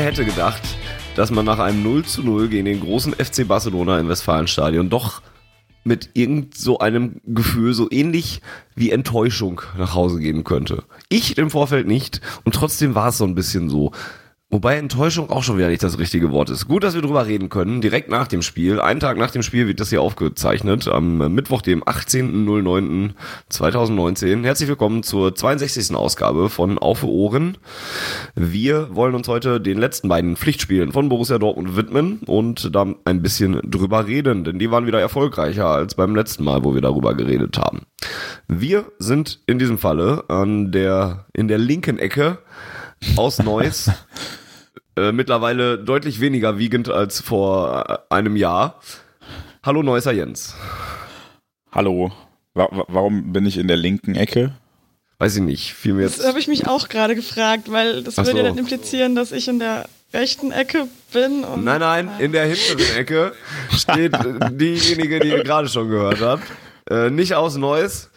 Wer hätte gedacht, dass man nach einem 0 zu 0 gegen den großen FC Barcelona im Westfalenstadion doch mit irgend so einem Gefühl so ähnlich wie Enttäuschung nach Hause gehen könnte. Ich im Vorfeld nicht und trotzdem war es so ein bisschen so. Wobei Enttäuschung auch schon wieder nicht das richtige Wort ist. Gut, dass wir drüber reden können, direkt nach dem Spiel. Einen Tag nach dem Spiel wird das hier aufgezeichnet, am Mittwoch, dem 18.09.2019. Herzlich willkommen zur 62. Ausgabe von Auf Ohren. Wir wollen uns heute den letzten beiden Pflichtspielen von Borussia Dortmund widmen und da ein bisschen drüber reden, denn die waren wieder erfolgreicher als beim letzten Mal, wo wir darüber geredet haben. Wir sind in diesem Falle an der, in der linken Ecke aus Neuss. Äh, mittlerweile deutlich weniger wiegend als vor äh, einem Jahr. Hallo Neusser Jens. Hallo. Wa warum bin ich in der linken Ecke? Weiß ich nicht. Mir jetzt Das habe ich mich auch gerade gefragt, weil das Ach würde ja so. dann implizieren, dass ich in der rechten Ecke bin. Und Nein, nein, in der hinteren Ecke steht äh, diejenige, die ihr gerade schon gehört habt. Äh, nicht aus Neuss,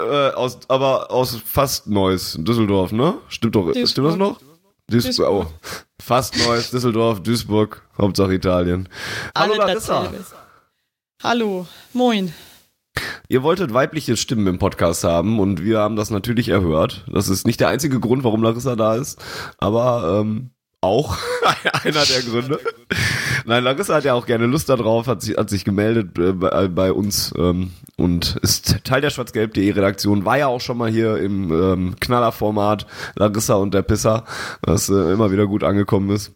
äh, aus, aber aus fast Neuss, Düsseldorf, ne? Stimmt doch, Duisburg. stimmt das noch? Duisburg. Oh. Fast Neuss, Düsseldorf, Duisburg, Hauptsache Italien. Hallo alle Larissa. Hallo, moin. Ihr wolltet weibliche Stimmen im Podcast haben und wir haben das natürlich erhört. Das ist nicht der einzige Grund, warum Larissa da ist, aber ähm, auch einer der Gründe. Nein, Larissa hat ja auch gerne Lust darauf, hat sich, hat sich gemeldet äh, bei, bei uns ähm, und ist Teil der schwarzgelb.de Redaktion, war ja auch schon mal hier im ähm, Knallerformat Larissa und der Pisser, was äh, immer wieder gut angekommen ist.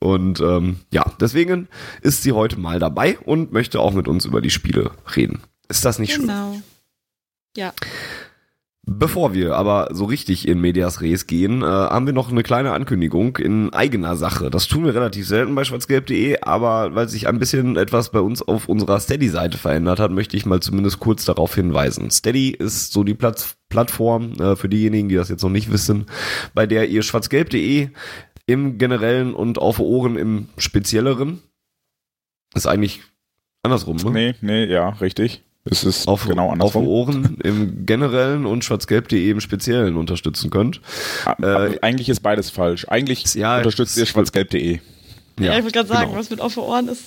Und ähm, ja, deswegen ist sie heute mal dabei und möchte auch mit uns über die Spiele reden. Ist das nicht schön? Genau. Ja. Bevor wir aber so richtig in Medias Res gehen, äh, haben wir noch eine kleine Ankündigung in eigener Sache. Das tun wir relativ selten bei schwarzgelb.de, aber weil sich ein bisschen etwas bei uns auf unserer Steady-Seite verändert hat, möchte ich mal zumindest kurz darauf hinweisen. Steady ist so die Platz Plattform äh, für diejenigen, die das jetzt noch nicht wissen, bei der ihr schwarzgelb.de im generellen und auf Ohren im spezielleren ist eigentlich andersrum, ne? Nee, nee, ja, richtig. Es ist auf, genau auf andersrum. Ohren im generellen und schwarzgelb.de im speziellen unterstützen könnt. Ah, Äh, aber eigentlich ist beides falsch. Eigentlich Ja, unterstützt ihr es- schwarzgelb.de. Ja, ich wollte gerade sagen, genau. was mit offenen Ohren ist.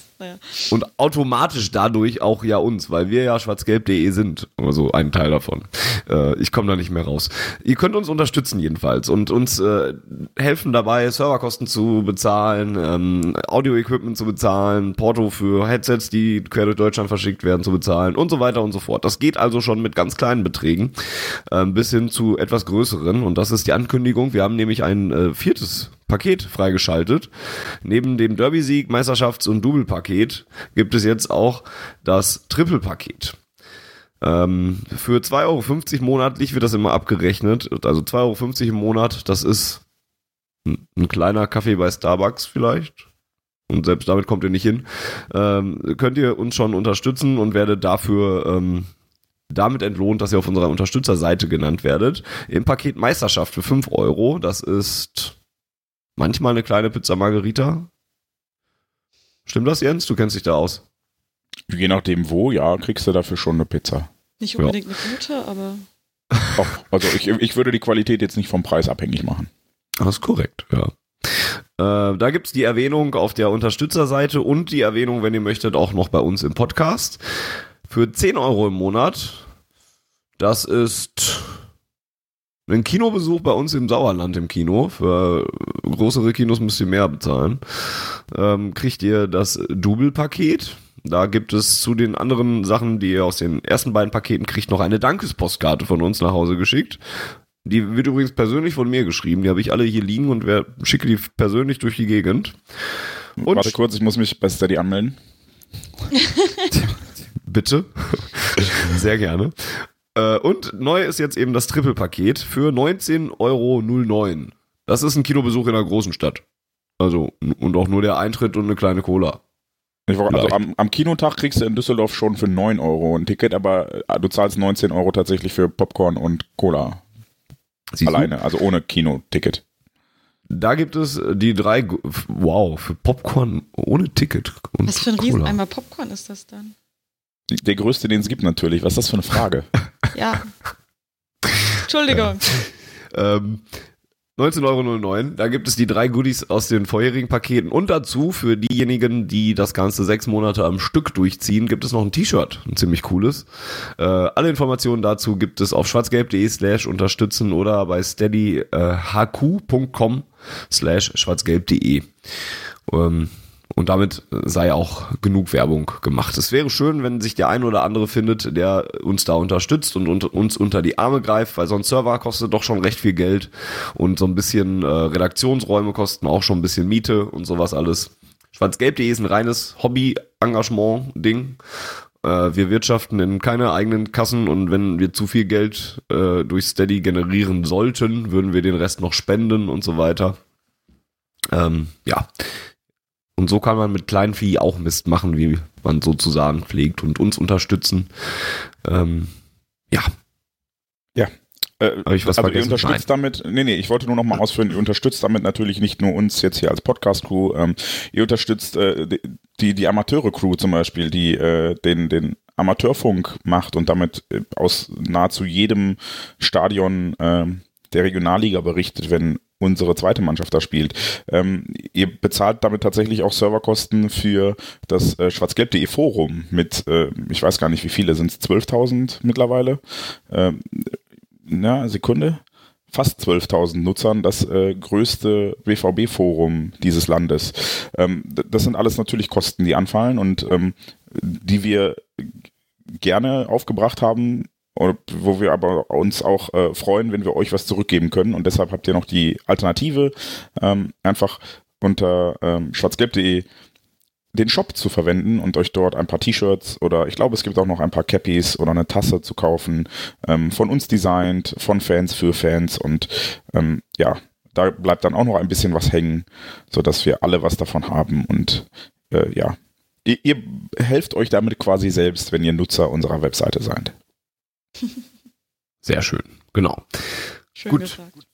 Und automatisch dadurch auch ja uns, weil wir ja schwarzgelb.de sind. Also ein Teil davon. Äh, ich komme da nicht mehr raus. Ihr könnt uns unterstützen jedenfalls und uns äh, helfen dabei, Serverkosten zu bezahlen, ähm, Audio-Equipment zu bezahlen, Porto für Headsets, die quer durch Deutschland verschickt werden, zu bezahlen und so weiter und so fort. Das geht also schon mit ganz kleinen Beträgen ähm, bis hin zu etwas größeren. Und das ist die Ankündigung. Wir haben nämlich ein äh, viertes Paket freigeschaltet. Neben dem Derby-Sieg, Meisterschafts- und Double-Paket gibt es jetzt auch das Triple-Paket. Ähm, für 2,50 Euro monatlich wird das immer abgerechnet. Also 2,50 Euro im Monat, das ist ein, ein kleiner Kaffee bei Starbucks vielleicht. Und selbst damit kommt ihr nicht hin. Ähm, könnt ihr uns schon unterstützen und werdet dafür ähm, damit entlohnt, dass ihr auf unserer Unterstützerseite genannt werdet. Im Paket Meisterschaft für 5 Euro. Das ist manchmal eine kleine Pizza Margarita. Stimmt das, Jens? Du kennst dich da aus. Je nachdem wo, ja, kriegst du dafür schon eine Pizza. Nicht Ja. unbedingt eine gute, aber Doch, also ich, ich würde die Qualität jetzt nicht vom Preis abhängig machen. Das ist korrekt, ja. Äh, da gibt's die Erwähnung auf der Unterstützerseite und die Erwähnung, wenn ihr möchtet, auch noch bei uns im Podcast. Für 10 Euro im Monat. Das ist ein Kinobesuch bei uns im Sauerland im Kino. Für größere Kinos müsst ihr mehr bezahlen. Ähm, kriegt ihr das Double-Paket. Da gibt es zu den anderen Sachen, die ihr aus den ersten beiden Paketen kriegt, noch eine Dankespostkarte von uns nach Hause geschickt. Die wird übrigens persönlich von mir geschrieben. Die habe ich alle hier liegen und wer, schicke die persönlich durch die Gegend. Und Warte kurz, ich muss mich bei Steady anmelden. bitte. Sehr gerne. Äh, Und neu ist jetzt eben das Triple-Paket für 19,09 Euro. Das ist ein Kinobesuch in einer großen Stadt. Also, und auch nur der Eintritt und eine kleine Cola. Ich war, also am, am Kinotag kriegst du in Düsseldorf schon für 9 Euro ein Ticket, aber äh, du zahlst 19 Euro tatsächlich für Popcorn und Cola Siehst du? alleine, also ohne Kinoticket. Da gibt es die drei, wow, für Popcorn ohne Ticket. Und Was für ein Cola. Rieseneimer Popcorn ist das dann? Der größte, den es gibt natürlich. Was ist das für eine Frage? Ja. Entschuldigung. Ähm, 19,09 Euro. Da gibt es die drei Goodies aus den vorherigen Paketen. Und dazu, für diejenigen, die das Ganze sechs Monate am Stück durchziehen, gibt es noch ein T-Shirt. Ein ziemlich cooles. Äh, alle Informationen dazu gibt es auf schwarzgelb.de slash unterstützen oder bei steadyhq.com slash schwarzgelb.de. Ähm, und damit sei auch genug Werbung gemacht. Es wäre schön, wenn sich der ein oder andere findet, der uns da unterstützt und uns unter die Arme greift, weil so ein Server kostet doch schon recht viel Geld und so ein bisschen äh, Redaktionsräume kosten auch schon ein bisschen Miete und sowas alles. Schwarzgelb.de ist ein reines Hobby-Engagement-Ding. Äh, wir wirtschaften in keine eigenen Kassen und wenn wir zu viel Geld äh, durch Steady generieren sollten, würden wir den Rest noch spenden und so weiter. Ähm, ja, und so kann man mit Kleinvieh auch Mist machen, wie man sozusagen pflegt und uns unterstützen. Ähm, ja, Äh, Hab ich was also ihr unterstützt damit, nee, nee, ich wollte nur noch mal ausführen, ihr unterstützt damit natürlich nicht nur uns jetzt hier als Podcast-Crew, ähm, ihr unterstützt äh, die, die Amateure-Crew zum Beispiel, die äh, den, den Amateurfunk macht und damit äh, aus nahezu jedem Stadion äh, der Regionalliga berichtet, wenn unsere zweite Mannschaft da spielt. Ähm, ihr bezahlt damit tatsächlich auch Serverkosten für das äh, schwarzgelb.de Forum mit, äh, ich weiß gar nicht wie viele, sind es 12.000 mittlerweile? Ähm, na, Sekunde, fast 12.000 Nutzern, das äh, größte BVB-Forum dieses Landes. Ähm, das sind alles natürlich Kosten, die anfallen und ähm, die wir gerne aufgebracht haben, wo wir aber uns auch äh, freuen, wenn wir euch was zurückgeben können. Und deshalb habt ihr noch die Alternative, ähm, einfach unter ähm, schwarzgelb.de den Shop zu verwenden und euch dort ein paar T-Shirts oder ich glaube, es gibt auch noch ein paar Cappies oder eine Tasse zu kaufen, ähm, von uns designt, von Fans für Fans und ähm, ja, da bleibt dann auch noch ein bisschen was hängen, sodass wir alle was davon haben und äh, ja, ihr, ihr helft euch damit quasi selbst, wenn ihr Nutzer unserer Webseite seid. sehr schön. Genau. Schön Gut. gesagt.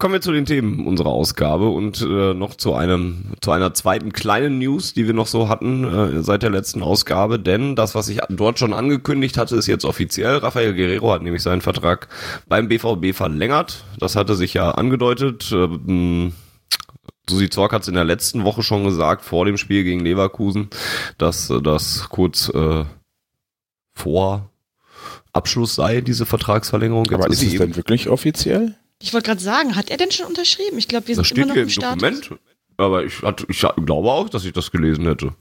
Kommen wir zu den Themen unserer Ausgabe und äh, noch zu einem zu einer zweiten kleinen News, die wir noch so hatten äh, seit der letzten Ausgabe. Denn das, was ich dort schon angekündigt hatte, ist jetzt offiziell. Rafael Guerrero hat nämlich seinen Vertrag beim BVB verlängert. Das hatte sich ja angedeutet. Ähm, Susi Zorc hat es in der letzten Woche schon gesagt, vor dem Spiel gegen Leverkusen, dass äh, das kurz äh, vor Abschluss sei, diese Vertragsverlängerung. Jetzt Aber ist sie es denn wirklich offiziell? Ich wollte gerade sagen, hat er denn schon unterschrieben? Ich glaube, wir Das sind immer steht noch hier im im Status. Dokument. Aber ich, hatte, ich glaube auch, dass ich das gelesen hätte.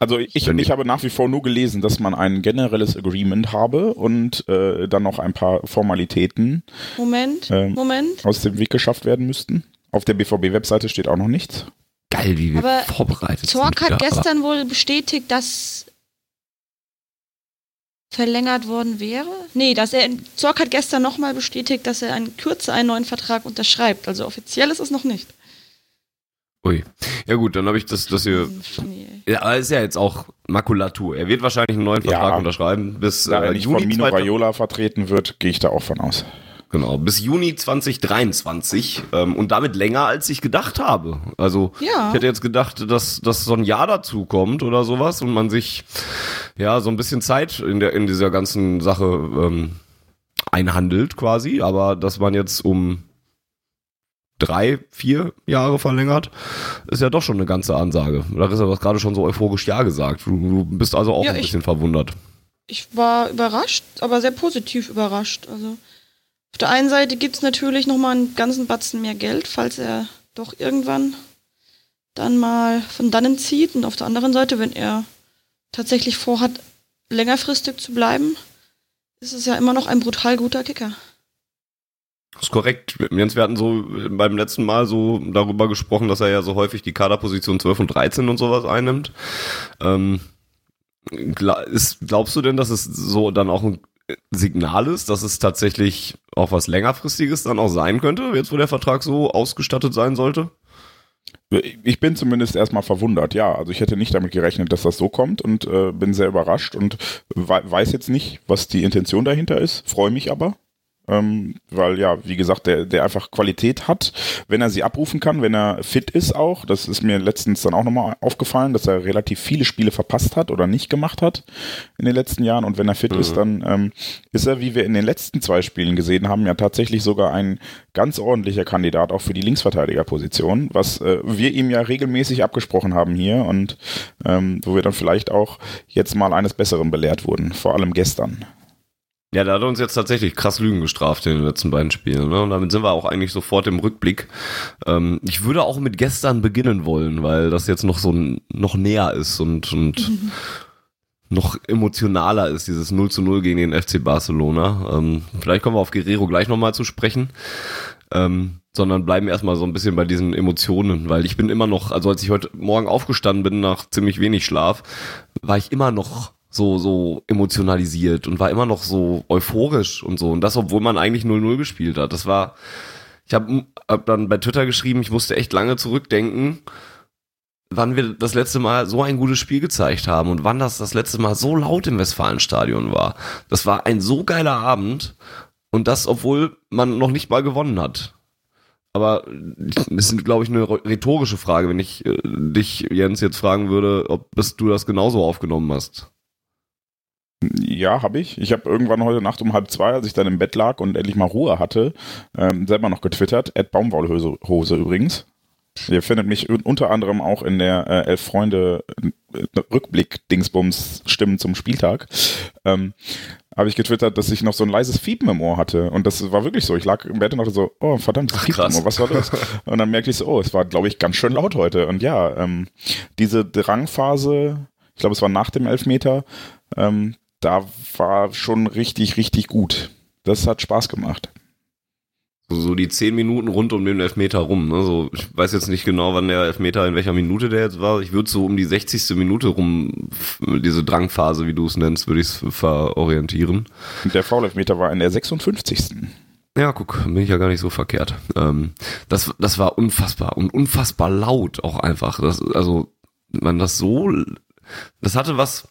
Also ich, Wenn- ich habe nach wie vor nur gelesen, dass man ein generelles Agreement habe und äh, dann noch ein paar Formalitäten Moment, Ähm, Moment. aus dem Weg geschafft werden müssten. Auf der BVB-Webseite steht auch noch nichts. Geil, wie wir Aber vorbereitet Zorc sind. hat wieder. gestern wohl bestätigt, dass verlängert worden wäre. Nee, dass er Zorc hat gestern nochmal bestätigt, dass er in Kürze einen neuen Vertrag unterschreibt. Also offiziell ist es noch nicht. Ui. Ja gut, dann habe ich das, das hier. Nee. Ja, aber ist ja jetzt auch Makulatur. Er wird wahrscheinlich einen neuen Vertrag Ja. unterschreiben bis Da äh, er nicht Juni von Mino 2000 Raiola vertreten wird, gehe ich da auch von aus. Genau, bis Juni 2023 ähm, und damit länger als ich gedacht habe. Also Ja. ich hätte jetzt gedacht, dass, dass so ein Jahr dazu kommt oder sowas und man sich ja so ein bisschen Zeit in der in dieser ganzen Sache ähm, einhandelt quasi, aber dass man jetzt um drei, vier Jahre verlängert, ist ja doch schon eine ganze Ansage. Da ist ja was gerade schon so euphorisch ja gesagt. Du, du bist also auch Ja, ein ich- bisschen verwundert. Ich war überrascht, aber sehr positiv überrascht. Also auf der einen Seite gibt es natürlich nochmal einen ganzen Batzen mehr Geld, falls er doch irgendwann dann mal von dannen zieht. Und auf der anderen Seite, wenn er tatsächlich vorhat, längerfristig zu bleiben, ist es ja immer noch ein brutal guter Kicker. Das ist korrekt. Jens, wir hatten so beim letzten Mal so darüber gesprochen, dass er ja so häufig die Kaderposition 12 und 13 und sowas einnimmt. Ähm, glaubst du denn, dass es so dann auch ein Signal ist, dass es tatsächlich auch was längerfristiges dann auch sein könnte, jetzt wo der Vertrag so ausgestattet sein sollte? Ich bin zumindest erstmal verwundert, ja. Also ich hätte nicht damit gerechnet, dass das so kommt und äh, bin sehr überrascht und weiß jetzt nicht, was die Intention dahinter ist, freue mich aber ähm, weil ja, wie gesagt, der, der einfach Qualität hat, wenn er sie abrufen kann, wenn er fit ist auch. Das ist mir letztens dann auch nochmal aufgefallen, dass er relativ viele Spiele verpasst hat oder nicht gemacht hat in den letzten Jahren. Und wenn er fit mhm. ist, dann ähm, ist er, wie wir in den letzten zwei Spielen gesehen haben, ja tatsächlich sogar ein ganz ordentlicher Kandidat auch für die Linksverteidigerposition, was äh, wir ihm ja regelmäßig abgesprochen haben hier und ähm, wo wir dann vielleicht auch jetzt mal eines Besseren belehrt wurden, vor allem gestern. Ja, da hat er uns jetzt tatsächlich krass Lügen gestraft in den letzten beiden Spielen. Ne? Und damit sind wir auch eigentlich sofort im Rückblick. Ähm, ich würde auch mit gestern beginnen wollen, weil das jetzt noch so noch näher ist und, und mhm. noch emotionaler ist, dieses 0 zu 0 gegen den FC Barcelona. Ähm, vielleicht kommen wir auf Guerrero gleich nochmal zu sprechen. Ähm, sondern bleiben erstmal so ein bisschen bei diesen Emotionen, weil ich bin immer noch, also als ich heute Morgen aufgestanden bin nach ziemlich wenig Schlaf, war ich immer noch so, so emotionalisiert und war immer noch so euphorisch und so. Und das, obwohl man eigentlich 0-0 gespielt hat. Das war, ich habe hab dann bei Twitter geschrieben, ich musste echt lange zurückdenken, wann wir das letzte Mal so ein gutes Spiel gezeigt haben und wann das das letzte Mal so laut im Westfalenstadion war. Das war ein so geiler Abend und das, obwohl man noch nicht mal gewonnen hat. Aber das ist, glaube ich, eine rhetorische Frage, wenn ich äh, dich, Jens, jetzt fragen würde, ob du das genauso aufgenommen hast. Ja, habe ich. Ich habe irgendwann heute Nacht um halb zwei, als ich dann im Bett lag und endlich mal Ruhe hatte, ähm, selber noch getwittert. Ed Baumwollhose Hose übrigens. Ihr findet mich unter anderem auch in der äh, Elf Freunde äh, Rückblick-Dingsbums Stimmen zum Spieltag. Ähm, habe ich getwittert, dass ich noch so ein leises Fiepen im Ohr hatte. Und das war wirklich so. Ich lag im Bett und dachte so, oh verdammt, das Fiepen im Ohr, was war das? und dann merkte ich so, oh, es war, glaube ich, ganz schön laut heute. Und ja, ähm, diese Drangphase, ich glaube, es war nach dem Elfmeter, ähm, da war schon richtig, richtig gut. Das hat Spaß gemacht. So die zehn Minuten rund um den Elfmeter rum. Ne? So, ich weiß jetzt nicht genau, wann der Elfmeter in welcher Minute der jetzt war. Ich würde so um die 60. Minute rum, diese Drangphase, wie du es nennst, würde ich es verorientieren. Und der Foul-Elfmeter war in der 56. Ja, guck, bin ich ja gar nicht so verkehrt. Ähm, das, das war unfassbar und unfassbar laut auch einfach. Das, also, man das so, das hatte was,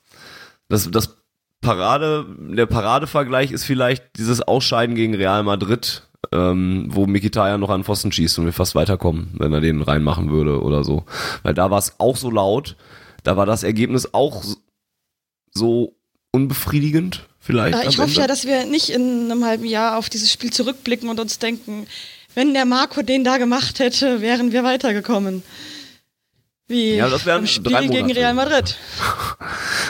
das, das Parade, der Paradevergleich ist vielleicht dieses Ausscheiden gegen Real Madrid, ähm, wo Mikitaya noch an Pfosten schießt und wir fast weiterkommen, wenn er den reinmachen würde oder so. Weil da war es auch so laut, da war das Ergebnis auch so unbefriedigend vielleicht. ich hoffe Ende. ja, dass wir nicht in einem halben Jahr auf dieses Spiel zurückblicken und uns denken, wenn der Marco den da gemacht hätte, wären wir weitergekommen. Wie ja, das wären Spiel drei Monate. gegen Real Madrid.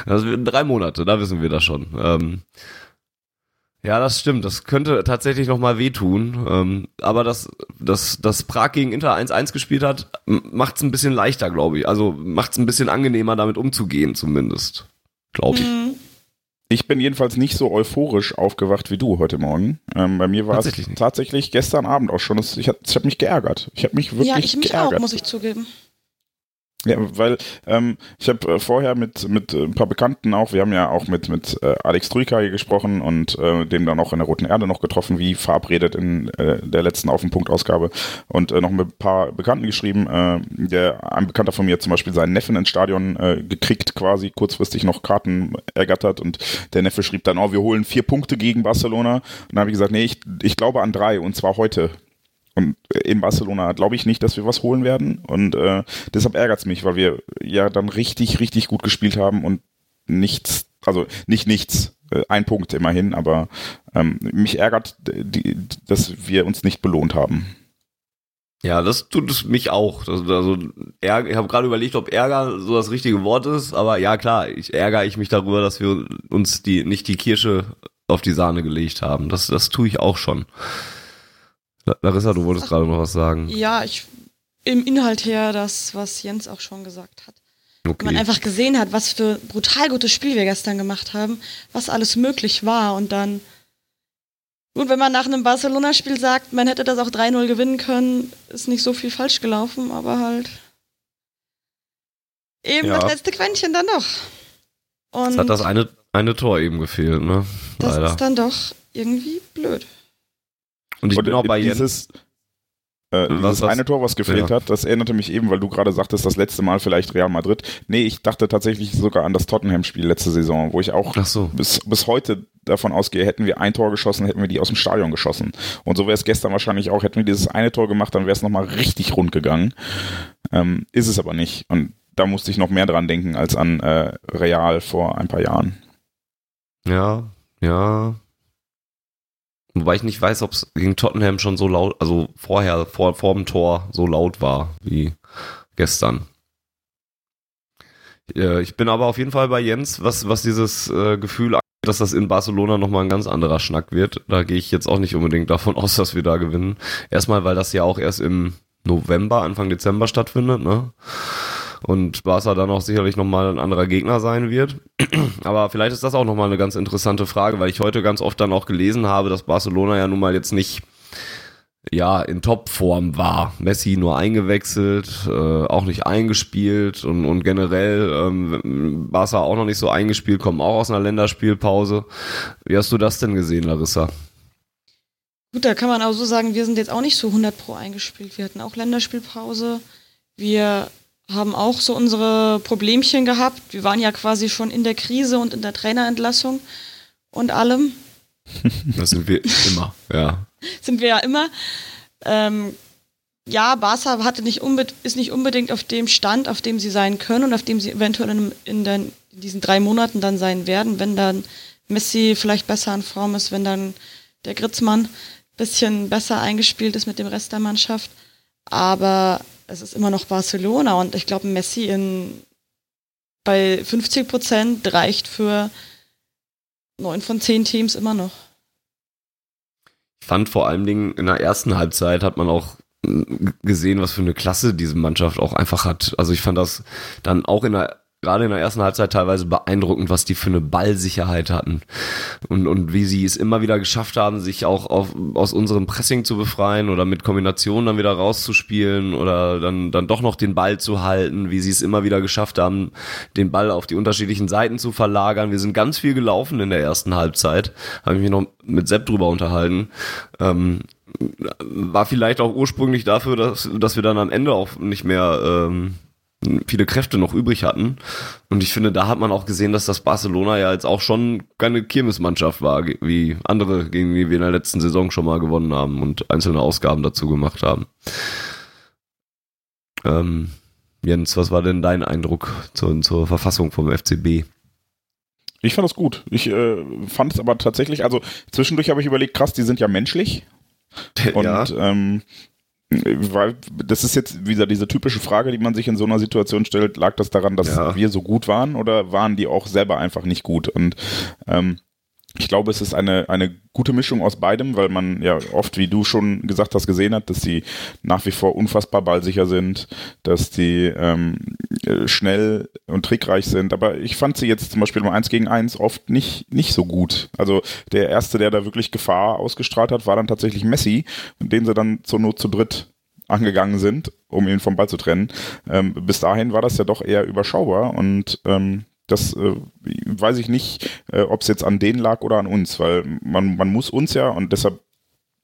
Das wären drei Monate, da wissen wir das schon. Ähm, ja, das stimmt. Das könnte tatsächlich noch mal wehtun. Ähm, aber dass, dass, dass Prag gegen Inter 1-1 gespielt hat, macht es ein bisschen leichter, glaube ich. Also macht es ein bisschen angenehmer, damit umzugehen, zumindest. Glaube ich. Mhm. Ich bin jedenfalls nicht so euphorisch aufgewacht wie du heute Morgen. Ähm, bei mir war es tatsächlich gestern Abend auch schon. Ich habe hab mich geärgert. Ich habe mich wirklich geärgert. Ja, ich mich geärgert. auch, muss ich zugeben. Ja, weil ähm, ich habe äh, vorher mit, mit äh, ein paar Bekannten auch, wir haben ja auch mit, mit äh, Alex Trujka hier gesprochen und äh, dem dann auch in der Roten Erde noch getroffen, wie verabredet in äh, der letzten Auf den Punkt Ausgabe und äh, noch mit ein paar Bekannten geschrieben. Äh, der, ein Bekannter von mir zum Beispiel seinen Neffen ins Stadion äh, gekriegt, quasi kurzfristig noch Karten ergattert und der Neffe schrieb dann, oh, wir holen vier Punkte gegen Barcelona. Und dann habe ich gesagt, nee, ich, ich glaube an drei und zwar heute. Und in Barcelona glaube ich nicht, dass wir was holen werden. Und äh, deshalb ärgert es mich, weil wir ja dann richtig, richtig gut gespielt haben und nichts, also nicht nichts, äh, ein Punkt immerhin, aber ähm, mich ärgert, die, dass wir uns nicht belohnt haben. Ja, das tut es mich auch. Also, also ich habe gerade überlegt, ob Ärger so das richtige Wort ist, aber ja klar, ich ärgere ich mich darüber, dass wir uns die nicht die Kirsche auf die Sahne gelegt haben. Das, das tue ich auch schon. Larissa, du wolltest gerade noch was sagen. Ja, ich im Inhalt her das, was Jens auch schon gesagt hat. Okay. Man einfach gesehen hat, was für brutal gutes Spiel wir gestern gemacht haben, was alles möglich war und dann Gut, wenn man nach einem Barcelona-Spiel sagt, man hätte das auch 3-0 gewinnen können, ist nicht so viel falsch gelaufen, aber halt eben ja. das letzte Quäntchen dann doch. Und es hat das eine, eine Tor eben gefehlt, ne? Das ist dann doch irgendwie blöd. Und ich und bin auch bei dieses. Äh, dieses eine Tor, was gefehlt Ja. hat, das erinnerte mich eben, weil du gerade sagtest, das letzte Mal vielleicht Real Madrid. Nee, ich dachte tatsächlich sogar an das Tottenham-Spiel letzte Saison, wo ich auch so. bis, bis heute davon ausgehe, hätten wir ein Tor geschossen, hätten wir die aus dem Stadion geschossen. Und so wäre es gestern wahrscheinlich auch, hätten wir dieses eine Tor gemacht, dann wäre es nochmal richtig rund gegangen. Ähm, ist es aber nicht. Und da musste ich noch mehr dran denken als an äh, Real vor ein paar Jahren. Ja, ja. Wobei ich nicht weiß, ob es gegen Tottenham schon so laut, also vorher, vor, vor dem Tor so laut war wie gestern. Äh, Ich bin aber auf jeden Fall bei Jens, was, was dieses äh, Gefühl angeht, dass das in Barcelona nochmal ein ganz anderer Schnack wird. Da gehe ich jetzt auch nicht unbedingt davon aus, dass wir da gewinnen. Erstmal, weil das ja auch erst im November, Anfang Dezember stattfindet, ne? Und Barca dann auch sicherlich nochmal ein anderer Gegner sein wird. Aber vielleicht ist das auch nochmal eine ganz interessante Frage, weil ich heute ganz oft dann auch gelesen habe, dass Barcelona ja nun mal jetzt nicht ja in Topform war. Messi nur eingewechselt, äh, auch nicht eingespielt und, und generell ähm, Barca auch noch nicht so eingespielt, kommen auch aus einer Länderspielpause. Wie hast du das denn gesehen, Larissa? Gut, da kann man auch so sagen, wir sind jetzt auch nicht so 100 pro eingespielt. Wir hatten auch Länderspielpause. Wir haben auch so unsere Problemchen gehabt. Wir waren ja quasi schon in der Krise und in der Trainerentlassung und allem. Das sind wir immer, ja. Sind wir ja immer. Ähm, ja, Barca hatte nicht ist nicht unbedingt auf dem Stand, auf dem sie sein können und auf dem sie eventuell in, in, den, in diesen drei Monaten dann sein werden, wenn dann Messi vielleicht besser in Form ist, wenn dann der Gritzmann bisschen besser eingespielt ist mit dem Rest der Mannschaft. Aber es ist immer noch Barcelona und ich glaube, Messi in, bei 50 Prozent reicht für neun von zehn Teams immer noch. Ich fand vor allen Dingen in der ersten Halbzeit hat man auch mm, gesehen, was für eine Klasse diese Mannschaft auch einfach hat. Also ich fand das dann auch in der gerade in der ersten Halbzeit teilweise beeindruckend, was die für eine Ballsicherheit hatten und, und wie sie es immer wieder geschafft haben, sich auch auf, aus unserem Pressing zu befreien oder mit Kombinationen dann wieder rauszuspielen oder dann, dann doch noch den Ball zu halten, wie sie es immer wieder geschafft haben, den Ball auf die unterschiedlichen Seiten zu verlagern. Wir sind ganz viel gelaufen in der ersten Halbzeit, habe ich mich noch mit Sepp drüber unterhalten. Ähm, war vielleicht auch ursprünglich dafür, dass, dass wir dann am Ende auch nicht mehr ähm, viele Kräfte noch übrig hatten. Und ich finde, da hat man auch gesehen, dass das Barcelona ja jetzt auch schon keine Kirmesmannschaft war, wie andere, gegen die wir in der letzten Saison schon mal gewonnen haben und einzelne Ausgaben dazu gemacht haben. Ähm, Jens, was war denn dein Eindruck zur, zur Verfassung vom FCB? Ich fand das gut. Ich äh, fand es aber tatsächlich, also zwischendurch habe ich überlegt, krass, die sind ja menschlich. Und ja, ähm, weil das ist jetzt wieder diese typische Frage, die man sich in so einer Situation stellt, lag das daran, dass Ja. wir so gut waren oder waren die auch selber einfach nicht gut? Und ähm, ich glaube, es ist eine, eine gute Mischung aus beidem, weil man ja oft, wie du schon gesagt hast, gesehen hat, dass sie nach wie vor unfassbar ballsicher sind, dass die ähm, äh, schnell und trickreich sind. Aber ich fand sie jetzt zum Beispiel im 1 gegen 1 oft nicht, nicht so gut. Also der Erste, der da wirklich Gefahr ausgestrahlt hat, war dann tatsächlich Messi, den sie dann zur Not zu dritt angegangen sind, um ihn vom Ball zu trennen. Ähm, bis dahin war das ja doch eher überschaubar und ähm, das äh, weiß ich nicht, äh, ob es jetzt an denen lag oder an uns, weil man, man muss uns ja und deshalb,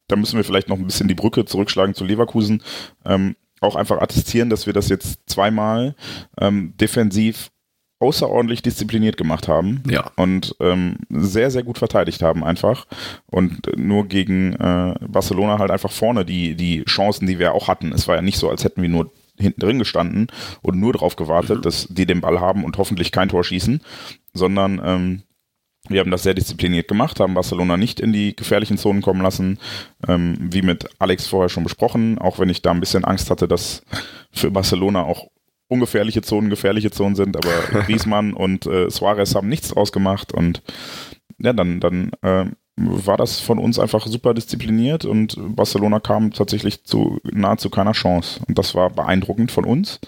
da müssen wir vielleicht noch ein bisschen die Brücke zurückschlagen zu Leverkusen, ähm, auch einfach attestieren, dass wir das jetzt zweimal ähm, defensiv außerordentlich diszipliniert gemacht haben ja. und ähm, sehr, sehr gut verteidigt haben einfach. Und nur gegen äh, Barcelona halt einfach vorne die, die Chancen, die wir auch hatten. Es war ja nicht so, als hätten wir nur hinten drin gestanden und nur darauf gewartet, dass die den Ball haben und hoffentlich kein Tor schießen, sondern ähm, wir haben das sehr diszipliniert gemacht, haben Barcelona nicht in die gefährlichen Zonen kommen lassen, ähm, wie mit Alex vorher schon besprochen, auch wenn ich da ein bisschen Angst hatte, dass für Barcelona auch ungefährliche Zonen gefährliche Zonen sind, aber Griezmann und äh, Suarez haben nichts draus gemacht und ja, dann, dann äh, war das von uns einfach super diszipliniert und Barcelona kam tatsächlich zu nahezu keiner Chance. Und das war beeindruckend von uns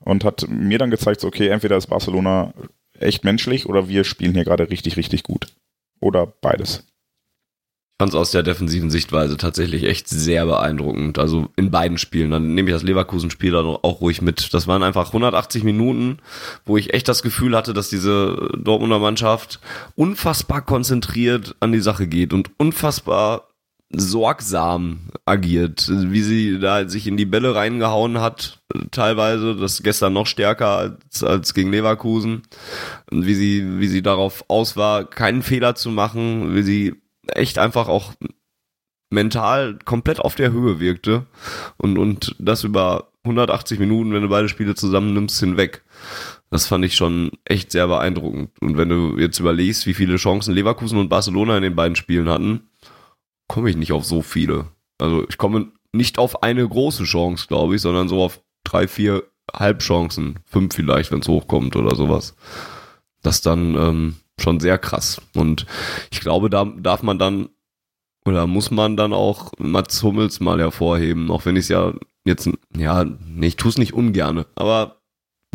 und hat mir dann gezeigt, okay, entweder ist Barcelona echt menschlich oder wir spielen hier gerade richtig, richtig gut. Oder beides. Fand es aus der defensiven Sichtweise tatsächlich echt sehr beeindruckend. Also in beiden Spielen. Dann nehme ich das Leverkusen-Spiel dann auch ruhig mit. Das waren einfach 180 Minuten, wo ich echt das Gefühl hatte, dass diese Dortmunder Mannschaft unfassbar konzentriert an die Sache geht und unfassbar sorgsam agiert, wie sie da sich in die Bälle reingehauen hat, teilweise, das gestern noch stärker als, als gegen Leverkusen, und wie sie, wie sie darauf aus war, keinen Fehler zu machen, wie sie echt einfach auch mental komplett auf der Höhe wirkte und, und das über 180 Minuten, wenn du beide Spiele zusammennimmst, hinweg. Das fand ich schon echt sehr beeindruckend. Und wenn du jetzt überlegst, wie viele Chancen Leverkusen und Barcelona in den beiden Spielen hatten, komme ich nicht auf so viele. Also ich komme nicht auf eine große Chance, glaube ich, sondern so auf drei, vier Halbchancen, fünf vielleicht, wenn es hochkommt oder sowas. Das dann ähm, schon sehr krass. Und ich glaube, da darf man dann oder muss man dann auch Mats Hummels mal hervorheben, auch wenn ich es ja jetzt, ja, nee, ich tue es nicht ungerne, aber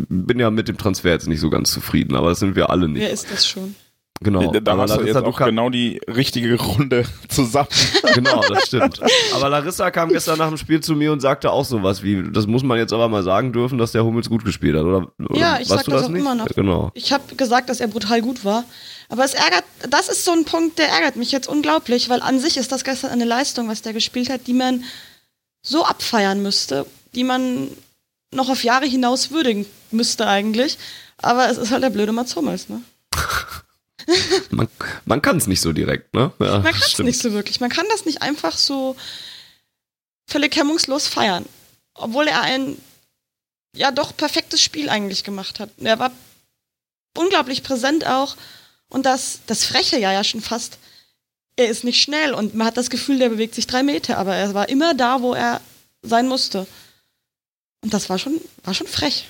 bin ja mit dem Transfer jetzt nicht so ganz zufrieden, aber das sind wir alle nicht. Wer ist das schon? Genau. Da aber hast du jetzt Larissa auch Duka- genau die richtige Runde zusammen. Genau, das stimmt. Aber Larissa kam gestern nach dem Spiel zu mir und sagte auch sowas wie, das muss man jetzt aber mal sagen dürfen, dass der Hummels gut gespielt hat, oder? oder Ja, ich sag du das auch nicht? immer noch. Genau. Ich habe gesagt, dass er brutal gut war. Aber es ärgert, das ist so ein Punkt, der ärgert mich jetzt unglaublich, weil an sich ist das gestern eine Leistung, was der gespielt hat, die man so abfeiern müsste, die man noch auf Jahre hinaus würdigen müsste eigentlich. Aber es ist halt der blöde Mats Hummels, ne? Man, man kann es nicht so direkt, ne? Ja, Man kann es nicht so wirklich. Man kann das nicht einfach so völlig hemmungslos feiern. Obwohl er ein ja doch perfektes Spiel eigentlich gemacht hat. Er war unglaublich präsent auch. Und das, das Freche ja ja schon fast. Er ist nicht schnell und man hat das Gefühl, der bewegt sich drei Meter, aber er war immer da, wo er sein musste. Und das war schon, war schon frech.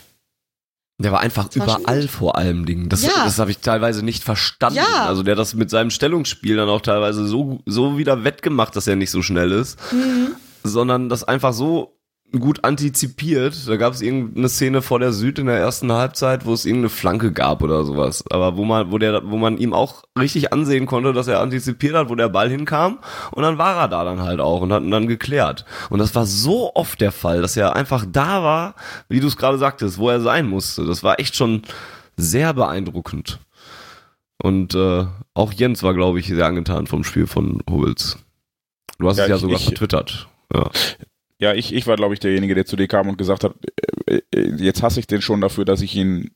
Der war einfach überall vor allem Dingen. Das, Ja. das habe ich teilweise nicht verstanden. Ja. Also der hat das mit seinem Stellungsspiel dann auch teilweise so, so wieder wettgemacht, dass er nicht so schnell ist, Mhm. sondern das einfach so gut antizipiert. Da gab es irgendeine Szene vor der Süd in der ersten Halbzeit, wo es irgendeine Flanke gab oder sowas. Aber wo man, wo der, wo man ihm auch richtig ansehen konnte, dass er antizipiert hat, wo der Ball hinkam. Und dann war er da dann halt auch und hat ihn dann geklärt. Und das war so oft der Fall, dass er einfach da war, wie du es gerade sagtest, wo er sein musste. Das war echt schon sehr beeindruckend. Und äh, auch Jens war, glaube ich, sehr angetan vom Spiel von Hummels. Du hast Ja, es ja ich- sogar ich- vertwittert. Ja. Ja, ich, ich war, glaube ich, derjenige, der zu dir kam und gesagt hat, äh, äh, jetzt hasse ich den schon dafür, dass ich ihn,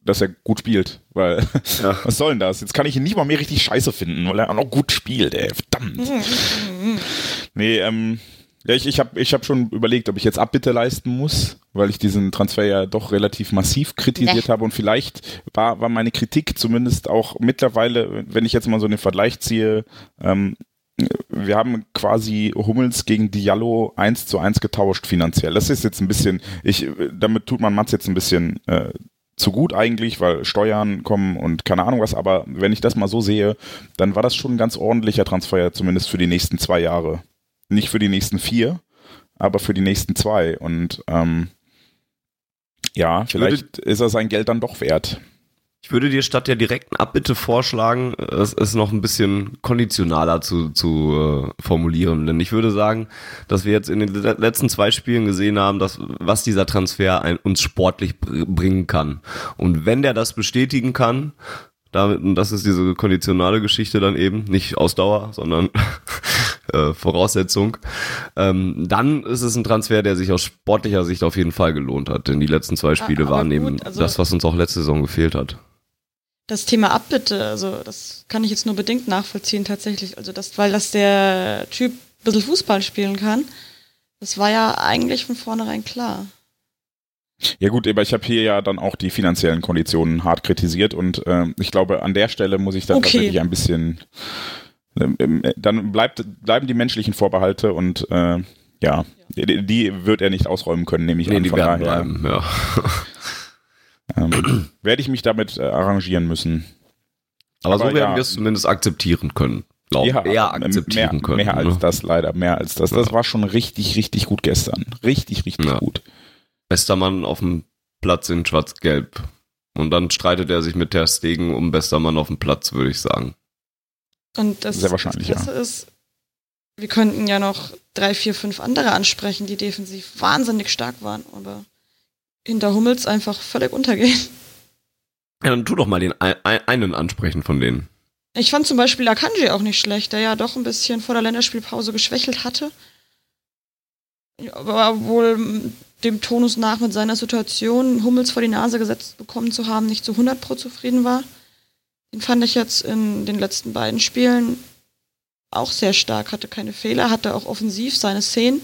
dass er gut spielt. Weil, Ja. was soll denn das? Jetzt kann ich ihn nicht mal mehr richtig scheiße finden, weil er auch noch gut spielt, ey. Verdammt. nee, ähm, ja, ich, ich habe ich hab schon überlegt, ob ich jetzt Abbitte leisten muss, weil ich diesen Transfer ja doch relativ massiv kritisiert Nee. habe und vielleicht war, war meine Kritik zumindest auch mittlerweile, wenn ich jetzt mal so den Vergleich ziehe, ähm, wir haben quasi Hummels gegen Diallo eins zu eins getauscht finanziell. Das ist jetzt ein bisschen, ich, damit tut man Mats jetzt ein bisschen äh, zu gut eigentlich, weil Steuern kommen und keine Ahnung was, aber wenn ich das mal so sehe, dann war das schon ein ganz ordentlicher Transfer, zumindest für die nächsten zwei Jahre. Nicht für die nächsten vier, aber für die nächsten zwei. Und ähm, ja, vielleicht ist er sein Geld dann doch wert. Ich würde dir statt der direkten Abbitte vorschlagen, es, es noch ein bisschen konditionaler zu, zu äh, formulieren. Denn ich würde sagen, dass wir jetzt in den le- letzten zwei Spielen gesehen haben, dass, was dieser Transfer ein, uns sportlich br bringen kann. Und wenn der das bestätigen kann, damit, und das ist diese konditionale Geschichte dann eben, nicht Ausdauer, sondern äh, Voraussetzung, ähm, dann ist es ein Transfer, der sich aus sportlicher Sicht auf jeden Fall gelohnt hat. Denn die letzten zwei Spiele aber waren eben gut, also- das, was uns auch letzte Saison gefehlt hat. Das Thema Abbitte, also das kann ich jetzt nur bedingt nachvollziehen tatsächlich. Also das, weil das der Typ ein bisschen Fußball spielen kann, das war ja eigentlich von vornherein klar. Ja gut, aber ich habe hier ja dann auch die finanziellen Konditionen hart kritisiert und ähm, ich glaube, an der Stelle muss ich dann Okay. tatsächlich ein bisschen, ähm, ähm, dann bleibt, bleiben die menschlichen Vorbehalte und äh, ja, die, die wird er nicht ausräumen können, nehme ich Nee, an. die Von werden daher bleiben, ja. Ähm, werde ich mich damit äh, arrangieren müssen. Aber, so Aber werden ja. wir es zumindest akzeptieren können. Glaub, eher ähm, akzeptieren mehr, können. Mehr als ne? das leider, mehr als das. Das war schon richtig, richtig gut gestern. Richtig, richtig Ja. gut. Bester Mann auf dem Platz in Schwarz-Gelb. Und dann streitet er sich mit Ter Stegen um bester Mann auf dem Platz, würde ich sagen. Und das, Sehr wahrscheinlich, das ist, wir könnten ja noch drei, vier, fünf andere ansprechen, die defensiv wahnsinnig stark waren, aber hinter Hummels einfach völlig untergehen. Ja, dann tu doch mal den ein, ein, einen ansprechen von denen. Ich fand zum Beispiel Akanji auch nicht schlecht, der ja doch ein bisschen vor der Länderspielpause geschwächelt hatte. Aber wohl dem Tonus nach mit seiner Situation, Hummels vor die Nase gesetzt bekommen zu haben, nicht zu 100 pro zufrieden war. Den fand ich jetzt in den letzten beiden Spielen auch sehr stark, hatte keine Fehler, hatte auch offensiv seine Szenen.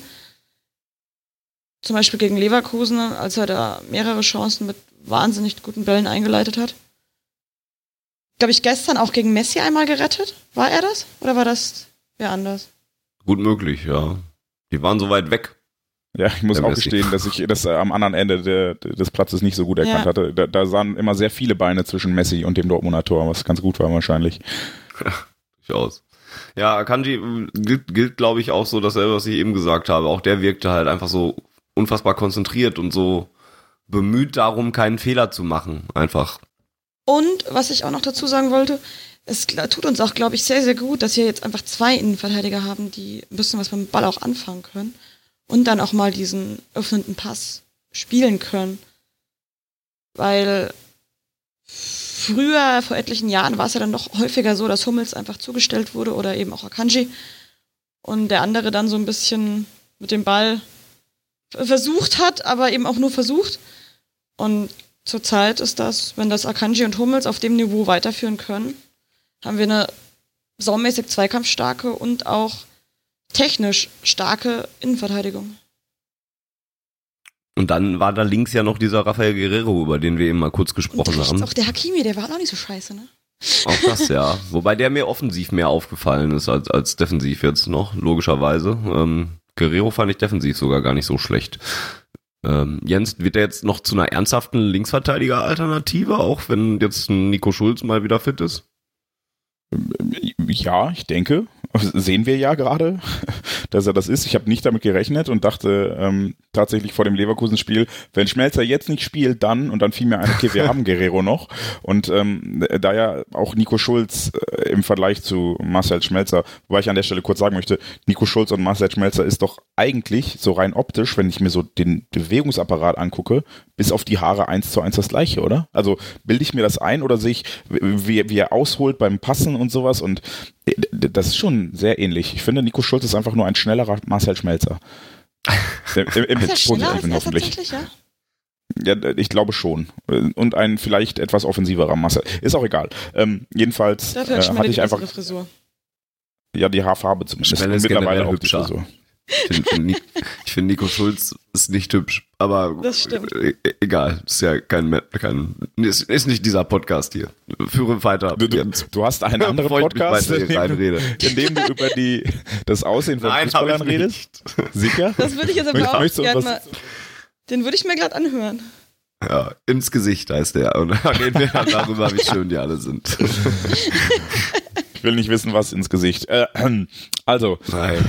Zum Beispiel gegen Leverkusen, als er da mehrere Chancen mit wahnsinnig guten Bällen eingeleitet hat. Glaube ich, gestern auch gegen Messi einmal gerettet. War er das? Oder war das wer anders? Gut möglich, ja. Die waren so weit weg. Ja, ich muss Der auch Messi. gestehen, dass ich das am anderen Ende der, des Platzes nicht so gut erkannt Ja. hatte. Da, da sahen immer sehr viele Beine zwischen Messi und dem Dortmunder Tor, was ganz gut war wahrscheinlich. Durchaus. Ja, Akanji äh, gilt, gilt glaube ich, auch so dasselbe, was ich eben gesagt habe. Auch der wirkte halt einfach so unfassbar konzentriert und so bemüht darum, keinen Fehler zu machen. Einfach. Und was ich auch noch dazu sagen wollte, es tut uns auch, glaube ich, sehr, sehr gut, dass wir jetzt einfach zwei Innenverteidiger haben, die ein bisschen was mit dem Ball auch anfangen können und dann auch mal diesen öffnenden Pass spielen können. Weil früher, vor etlichen Jahren, war es ja dann noch häufiger so, dass Hummels einfach zugestellt wurde oder eben auch Akanji und der andere dann so ein bisschen mit dem Ball versucht hat, aber eben auch nur versucht. Und zurzeit ist das, wenn das Akanji und Hummels auf dem Niveau weiterführen können, haben wir eine saumäßig zweikampfstarke und auch technisch starke Innenverteidigung. Und dann war da links ja noch dieser Rafael Guerrero, über den wir eben mal kurz Und gesprochen rechts haben. auch der Hakimi, der war auch nicht so scheiße, ne? Auch das, ja. Wobei der mir offensiv mehr aufgefallen ist als, als defensiv jetzt noch, logischerweise. Ähm, Guerrero fand ich defensiv sogar gar nicht so schlecht. Ähm, Jens, wird der jetzt noch zu einer ernsthaften Linksverteidiger-Alternative, auch wenn jetzt Nico Schulz mal wieder fit ist? Ja, ich denke. Sehen wir ja gerade, dass er das ist. Ich habe nicht damit gerechnet und dachte ähm, tatsächlich vor dem Leverkusen-Spiel, wenn Schmelzer jetzt nicht spielt, dann, und dann fiel mir ein, okay, wir haben Guerrero noch. Und ähm, da ja auch Nico Schulz äh, im Vergleich zu Marcel Schmelzer, wobei ich an der Stelle kurz sagen möchte, Nico Schulz und Marcel Schmelzer ist doch eigentlich so rein optisch, wenn ich mir so den Bewegungsapparat angucke, bis auf die Haare eins zu eins das gleiche, oder? Also bilde ich mir das ein oder sehe ich, wie, wie er ausholt beim Passen und sowas und äh, das ist schon sehr ähnlich. Ich finde, Nico Schulz ist einfach nur ein schnellerer Marcel Schmelzer. Im, im, im Ist er schneller als Positiven er hoffentlich. ja? Ja, ich glaube schon. Und ein vielleicht etwas offensiverer Marcel. Ist auch egal. Ähm, jedenfalls Dafür äh, hat Schmelle hatte die ich einfach bessere Frisur. ja die Haarfarbe zumindest. Schmelle ist mittlerweile auch die hübscher. Frisur. Ich finde find Nico Schulz ist nicht hübsch, aber Das stimmt. e- egal, ist ja kein, kein ist, ist nicht dieser Podcast hier. Führe weiter. Du, du, du hast einen anderen Podcast, in dem, in dem du über die, das Aussehen von Nein, Fußballern ich redest. Sicher? Das würde ich jetzt aber auch gerne mal. Den würde ich mir gerade anhören. Ja, ins Gesicht heißt der. Und da reden wir dann darüber, wie schön die alle sind. Ich will nicht wissen, was ins Gesicht. Äh, also, Nein.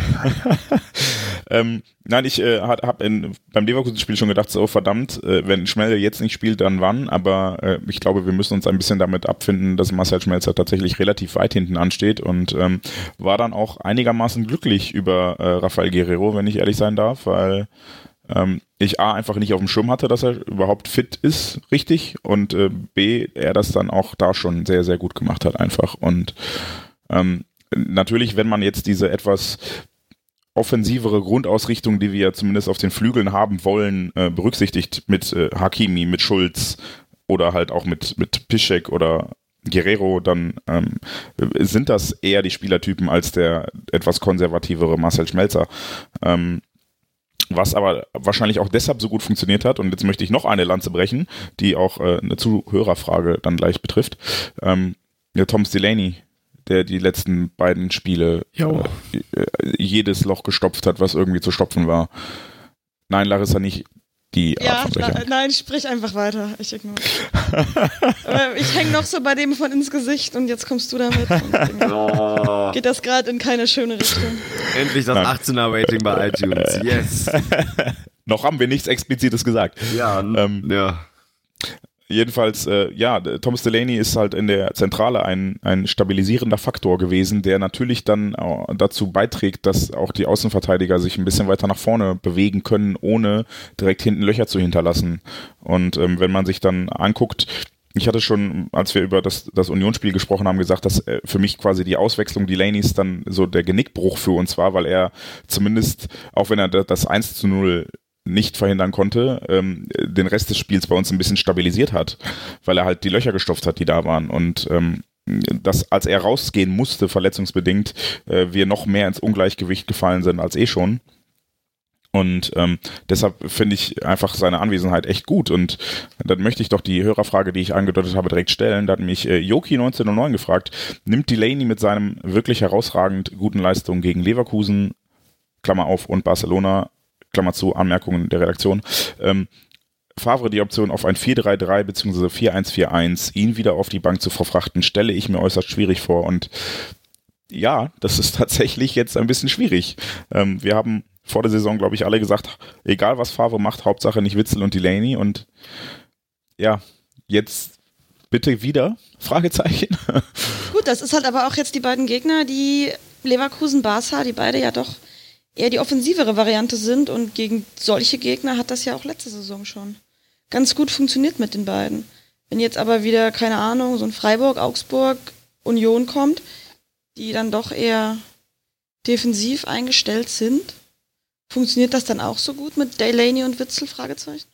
ähm, nein, ich äh, habe beim Leverkusen-Spiel schon gedacht, so verdammt, äh, wenn Schmelzer jetzt nicht spielt, dann wann? Aber äh, ich glaube, wir müssen uns ein bisschen damit abfinden, dass Marcel Schmelzer tatsächlich relativ weit hinten ansteht und ähm, war dann auch einigermaßen glücklich über äh, Rafael Guerrero, wenn ich ehrlich sein darf, weil ähm, ich A einfach nicht auf dem Schirm hatte, dass er überhaupt fit ist, richtig, und äh, B, er das dann auch da schon sehr, sehr gut gemacht hat einfach. Und ähm, natürlich, wenn man jetzt diese etwas offensivere Grundausrichtung, die wir ja zumindest auf den Flügeln haben wollen, äh, berücksichtigt mit äh, Hakimi, mit Schulz oder halt auch mit, mit Piszek oder Guerrero, dann ähm, sind das eher die Spielertypen als der etwas konservativere Marcel Schmelzer. Ähm, was aber wahrscheinlich auch deshalb so gut funktioniert hat, und jetzt möchte ich noch eine Lanze brechen, die auch äh, eine Zuhörerfrage dann gleich betrifft. Ähm, ja, Tom Delaney, der die letzten beiden Spiele äh, jedes Loch gestopft hat, was irgendwie zu stopfen war. Nein, Larissa nicht die Art Ja, von na, Brechern. nein, sprich einfach weiter. Ich ignoriere. Ich hänge noch so bei dem von ins Gesicht und jetzt kommst du damit. Oh, geht das gerade in keine schöne Richtung. endlich das Nein. 18er Rating bei iTunes. Yes. Noch haben wir nichts Explizites gesagt. Ja, Ähm, ja. Jedenfalls, äh, ja, Thomas Delaney ist halt in der Zentrale ein, ein stabilisierender Faktor gewesen, der natürlich dann dazu beiträgt, dass auch die Außenverteidiger sich ein bisschen weiter nach vorne bewegen können, ohne direkt hinten Löcher zu hinterlassen. Und ähm, wenn man sich dann anguckt, ich hatte schon, als wir über das, das Unionsspiel gesprochen haben, gesagt, dass äh, für mich quasi die Auswechslung Delaneys dann so der Genickbruch für uns war, weil er zumindest, auch wenn er das 1 zu 0 nicht verhindern konnte, ähm, den Rest des Spiels bei uns ein bisschen stabilisiert hat, weil er halt die Löcher gestopft hat, die da waren. Und ähm, dass als er rausgehen musste, verletzungsbedingt, äh, wir noch mehr ins Ungleichgewicht gefallen sind als eh schon. Und ähm, deshalb finde ich einfach seine Anwesenheit echt gut. Und dann möchte ich doch die Hörerfrage, die ich angedeutet habe, direkt stellen. Da hat mich äh, Joki 1909 gefragt, nimmt Delaney mit seinem wirklich herausragend guten Leistungen gegen Leverkusen, Klammer auf, und Barcelona, Klammer zu, Anmerkungen der Redaktion, ähm, Favre die Option auf ein 4-3-3 bzw. 4-1-4-1, ihn wieder auf die Bank zu verfrachten, stelle ich mir äußerst schwierig vor. Und ja, das ist tatsächlich jetzt ein bisschen schwierig. Ähm, wir haben vor der Saison, glaube ich, alle gesagt, egal was Favre macht, Hauptsache nicht Witzel und Delaney. Und ja, jetzt bitte wieder? Fragezeichen. Gut, das ist halt aber auch jetzt die beiden Gegner, die Leverkusen, Barca, die beide ja doch eher die offensivere Variante sind und gegen solche Gegner hat das ja auch letzte Saison schon ganz gut funktioniert mit den beiden. Wenn jetzt aber wieder, keine Ahnung, so ein Freiburg, Augsburg, Union kommt, die dann doch eher defensiv eingestellt sind, funktioniert das dann auch so gut mit Delaney und Witzel? Fragezeichen.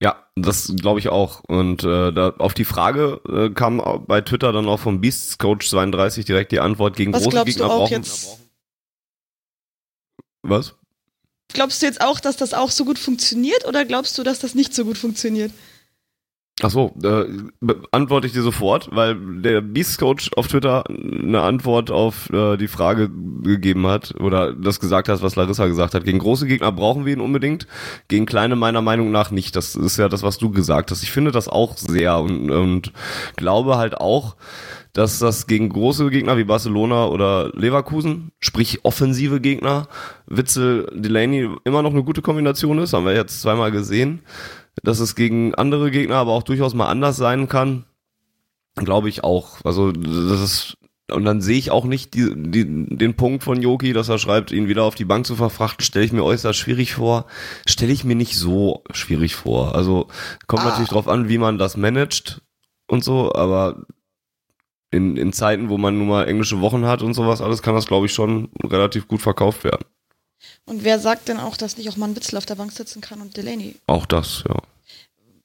Ja, das glaube ich auch. Und äh, da, auf die Frage äh, kam bei Twitter dann auch vom Beasts Coach 32 direkt die Antwort gegen Was große Gegner brauchen. jetzt? Was? Glaubst du jetzt auch, dass das auch so gut funktioniert oder glaubst du, dass das nicht so gut funktioniert? Ach so, äh, beantworte ich dir sofort, weil der Beast Coach auf Twitter eine Antwort auf äh, die Frage gegeben hat oder das gesagt hat, was Larissa gesagt hat. Gegen große Gegner brauchen wir ihn unbedingt, gegen kleine meiner Meinung nach nicht. Das ist ja das, was du gesagt hast. Ich finde das auch sehr und, und glaube halt auch, dass das gegen große Gegner wie Barcelona oder Leverkusen, sprich offensive Gegner, Witzel, Delaney immer noch eine gute Kombination ist, haben wir jetzt zweimal gesehen. Dass es gegen andere Gegner aber auch durchaus mal anders sein kann, glaube ich auch. Also das ist und dann sehe ich auch nicht die, die, den Punkt von Yoki, dass er schreibt, ihn wieder auf die Bank zu verfrachten, stelle ich mir äußerst schwierig vor. Stelle ich mir nicht so schwierig vor. Also kommt Ah. natürlich drauf an, wie man das managt und so, aber in, in Zeiten, wo man nun mal englische Wochen hat und sowas alles, kann das, glaube ich, schon relativ gut verkauft werden. Und wer sagt denn auch, dass nicht auch mal ein Witzel auf der Bank sitzen kann und Delaney? Auch das, ja.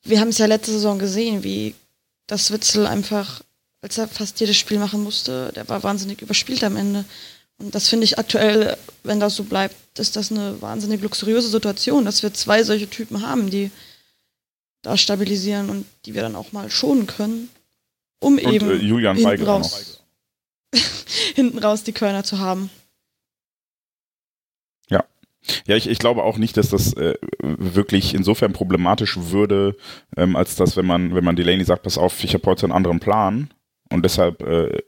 Wir haben es ja letzte Saison gesehen, wie das Witzel einfach, als er fast jedes Spiel machen musste, der war wahnsinnig überspielt am Ende. Und das finde ich aktuell, wenn das so bleibt, ist das eine wahnsinnig luxuriöse Situation, dass wir zwei solche Typen haben, die da stabilisieren und die wir dann auch mal schonen können, um Und eben äh, Julian hinten raus, hinten raus die Körner zu haben. Ja, ich, ich glaube auch nicht, dass das äh, wirklich insofern problematisch würde, ähm, als dass, wenn man, wenn man Delaney sagt, pass auf, ich habe heute einen anderen Plan und deshalb äh,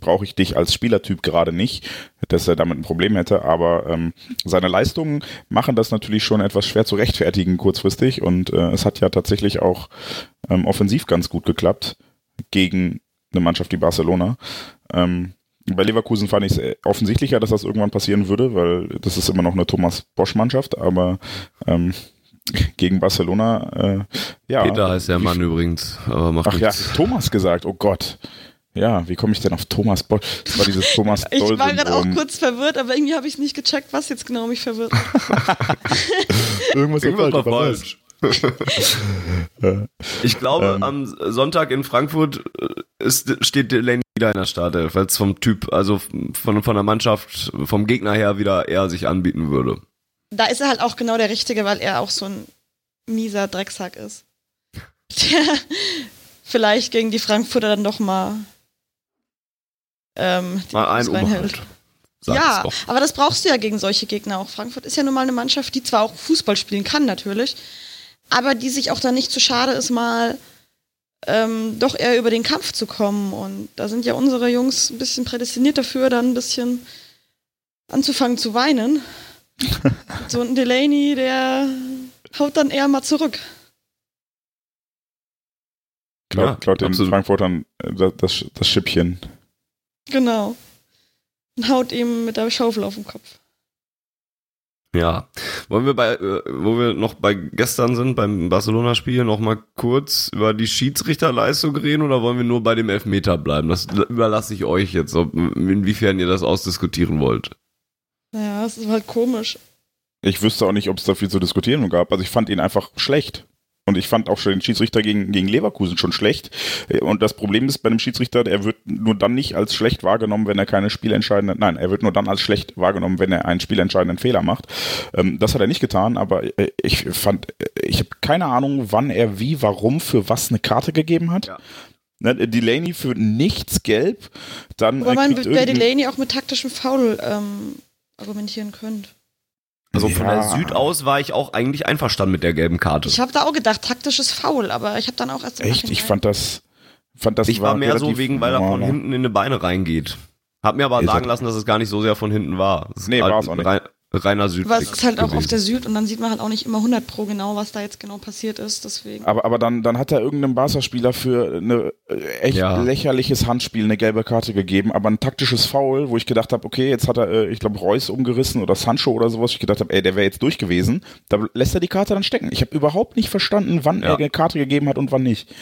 brauche ich dich als Spielertyp gerade nicht, dass er damit ein Problem hätte, aber ähm, seine Leistungen machen das natürlich schon etwas schwer zu rechtfertigen kurzfristig und äh, es hat ja tatsächlich auch ähm, offensiv ganz gut geklappt gegen eine Mannschaft wie Barcelona. Ähm, bei Leverkusen fand ich es offensichtlicher, dass das irgendwann passieren würde, weil das ist immer noch eine Thomas Bosch-Mannschaft, aber ähm, gegen Barcelona, äh, ja. Peter heißt der Mann übrigens, aber macht Ach ja, nichts. Thomas gesagt, oh Gott. Ja, wie komme ich denn auf Thomas Bosch? Das war dieses Thomas Ich Doll war gerade auch kurz verwirrt, aber irgendwie habe ich nicht gecheckt, was jetzt genau mich verwirrt. Irgendwas, Irgendwas war falsch. Ich glaube, Ähm. am Sonntag in Frankfurt äh, ist, steht Delaney wieder in der Startelf, weil es vom Typ, also von, von der Mannschaft, vom Gegner her wieder eher sich anbieten würde. Da ist er halt auch genau der Richtige, weil er auch so ein mieser Drecksack ist. Der vielleicht gegen die Frankfurter dann doch mal ähm, die Mal ein. Sag Ja, aber das brauchst du ja gegen solche Gegner auch. Frankfurt ist ja nun mal eine Mannschaft, die zwar auch Fußball spielen kann natürlich, aber die sich auch dann nicht zu schade ist, mal ähm, doch eher über den Kampf zu kommen. Und da sind ja unsere Jungs ein bisschen prädestiniert dafür, dann ein bisschen anzufangen zu weinen. so ein Delaney, der haut dann eher mal zurück. Klaut, Ja, klaut den absolut. Frankfurtern äh, das, das, das Schippchen. Genau. Und haut ihm mit der Schaufel auf den Kopf. Ja, wollen wir bei, äh, wo wir noch bei gestern sind, beim Barcelona-Spiel, noch mal kurz über die Schiedsrichterleistung reden oder wollen wir nur bei dem Elfmeter bleiben? Das überlasse ich euch jetzt, ob, inwiefern ihr das ausdiskutieren wollt. Ja, es ist halt komisch. Ich wüsste auch nicht, ob es da viel zu diskutieren gab. Also ich fand ihn einfach schlecht. Und ich fand auch schon den Schiedsrichter gegen, gegen Leverkusen schon schlecht. Und das Problem ist bei dem Schiedsrichter, er wird nur dann nicht als schlecht wahrgenommen, wenn er keine spielentscheidenden, nein, er wird nur dann als schlecht wahrgenommen, wenn er einen spielentscheidenden Fehler macht. Ähm, das hat er nicht getan, aber ich fand, ich habe keine Ahnung, wann er wie, warum, für was eine Karte gegeben hat. Ja. Ne, Delaney für nichts gelb, dann. Aber man bei Delaney auch mit taktischem Foul ähm, argumentieren könnte. Also von der Süd aus war ich auch eigentlich einverstanden mit der gelben Karte. Ich habe da auch gedacht, taktisches Foul, aber ich habe dann auch erst Echt, ich fand das, fand das Ich war, war mehr so wegen, weil er von hinten in die Beine reingeht. Hab mir aber sagen lassen, dass es gar nicht so sehr von hinten war. Das nee, war es auch nicht reiner Süd. Aber es ist halt auch auf der Süd und dann sieht man halt auch nicht immer 100 pro genau, was da jetzt genau passiert ist. Deswegen. Aber, aber dann, dann hat er irgendeinem Barca-Spieler für ein äh, echt ja. lächerliches Handspiel eine gelbe Karte gegeben, aber ein taktisches Foul, wo ich gedacht habe, okay, jetzt hat er, äh, ich glaube, Reus umgerissen oder Sancho oder sowas. Ich gedacht habe, ey, der wäre jetzt durch gewesen. Da lässt er die Karte dann stecken. Ich habe überhaupt nicht verstanden, wann ja. er eine Karte gegeben hat und wann nicht.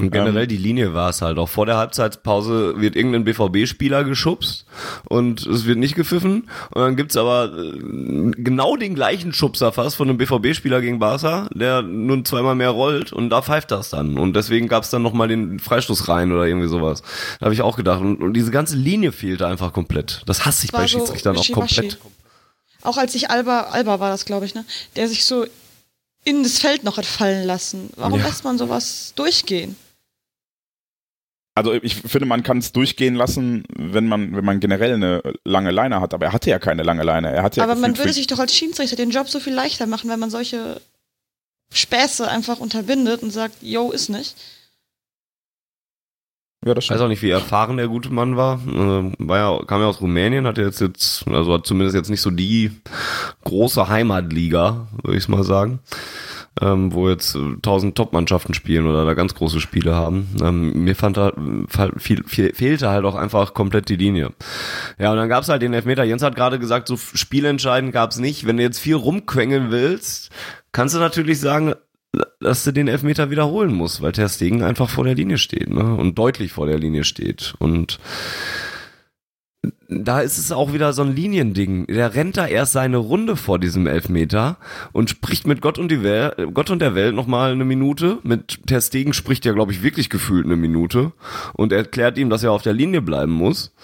Und generell ähm, die Linie war es halt auch. Vor der Halbzeitpause wird irgendein BVB-Spieler geschubst und es wird nicht gepfiffen. Und dann gibt's aber äh, genau den gleichen Schubser fast von einem BVB-Spieler gegen Barca, der nun zweimal mehr rollt und da pfeift das dann. Und deswegen gab es dann nochmal den Freistoß rein oder irgendwie sowas. Da habe ich auch gedacht. Und, und, diese ganze Linie fehlte einfach komplett. Das hasse ich bei so Schiedsrichtern auch komplett. Auch als sich Alba, Alba war das, glaube ich, ne? Der sich so in das Feld noch hat fallen lassen. Warum ja. lässt man sowas durchgehen? Also ich finde, man kann es durchgehen lassen, wenn man, wenn man generell eine lange Leine hat, aber er hatte ja keine lange Leine. Er hat ja aber man würde sich doch als Schiedsrichter den Job so viel leichter machen, wenn man solche Späße einfach unterbindet und sagt, yo, ist nicht. Ja, das stimmt. Ich weiß auch nicht, wie erfahren der gute Mann war. Äh, war ja, kam ja aus Rumänien, hat jetzt jetzt, also hat zumindest jetzt nicht so die große Heimatliga, würde ich mal sagen ähm, wo jetzt äh, tausend Top-Mannschaften spielen oder da ganz große Spiele haben. Ähm, mir fand da viel, viel, fehlte halt auch einfach komplett die Linie. Ja, und dann gab's halt den Elfmeter. Jens hat gerade gesagt, so spielentscheidend gab's nicht. Wenn du jetzt viel rumquengeln willst, kannst du natürlich sagen, dass du den Elfmeter wiederholen musst, weil Ter Stegen einfach vor der Linie steht ne? und deutlich vor der Linie steht. Und da ist es auch wieder so ein Liniending. Der rennt da erst seine Runde vor diesem Elfmeter und spricht mit Gott und, die Welt, Gott und der Welt nochmal eine Minute. Mit Ter Stegen spricht er, glaube ich, wirklich gefühlt eine Minute und erklärt ihm, dass er auf der Linie bleiben muss.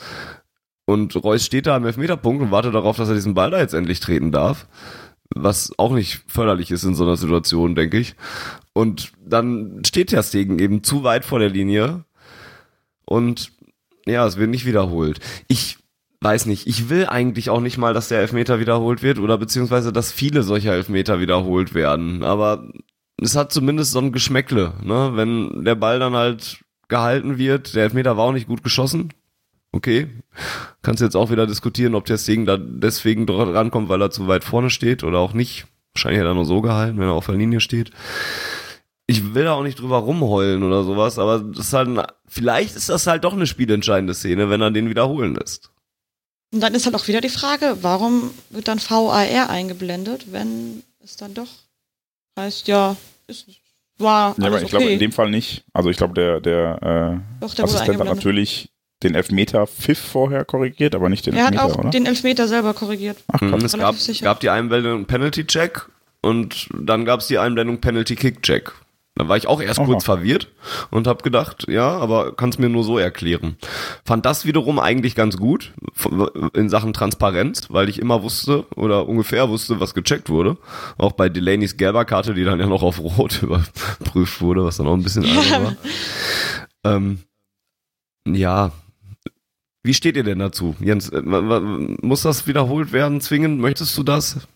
Und Reus steht da am Elfmeterpunkt und wartet darauf, dass er diesen Ball da jetzt endlich treten darf. Was auch nicht förderlich ist in so einer Situation, denke ich. Und dann steht Ter Stegen eben zu weit vor der Linie und ja, es wird nicht wiederholt. Ich weiß nicht, ich will eigentlich auch nicht mal, dass der Elfmeter wiederholt wird oder beziehungsweise, dass viele solcher Elfmeter wiederholt werden. Aber es hat zumindest so ein Geschmäckle, ne? Wenn der Ball dann halt gehalten wird, der Elfmeter war auch nicht gut geschossen. Okay. Kannst jetzt auch wieder diskutieren, ob der Segen da deswegen dran kommt, weil er zu weit vorne steht oder auch nicht. Wahrscheinlich hat er nur so gehalten, wenn er auf der Linie steht ich will da auch nicht drüber rumheulen oder sowas, aber das ist halt, vielleicht ist das halt doch eine spielentscheidende Szene, wenn er den wiederholen lässt. Und dann ist halt auch wieder die Frage, warum wird dann VAR eingeblendet, wenn es dann doch heißt, ja, ist, war ja, aber ich okay. glaube in dem Fall nicht. Also ich glaube, der, der, äh, doch, der Assistent hat natürlich den Elfmeter Pfiff vorher korrigiert, aber nicht den er Elfmeter, Er hat auch oder? den Elfmeter selber korrigiert. Ach, mhm, es gab, gab die Einblendung Penalty-Check und dann gab es die Einblendung Penalty-Kick-Check. Da war ich auch erst Aha. kurz verwirrt und habe gedacht, ja, aber kannst mir nur so erklären. Fand das wiederum eigentlich ganz gut in Sachen Transparenz, weil ich immer wusste oder ungefähr wusste, was gecheckt wurde. Auch bei Delaneys gelber Karte, die dann ja noch auf Rot überprüft wurde, was dann auch ein bisschen ja. war. Ähm, ja, wie steht ihr denn dazu? Jens, äh, muss das wiederholt werden, zwingend? Möchtest du das?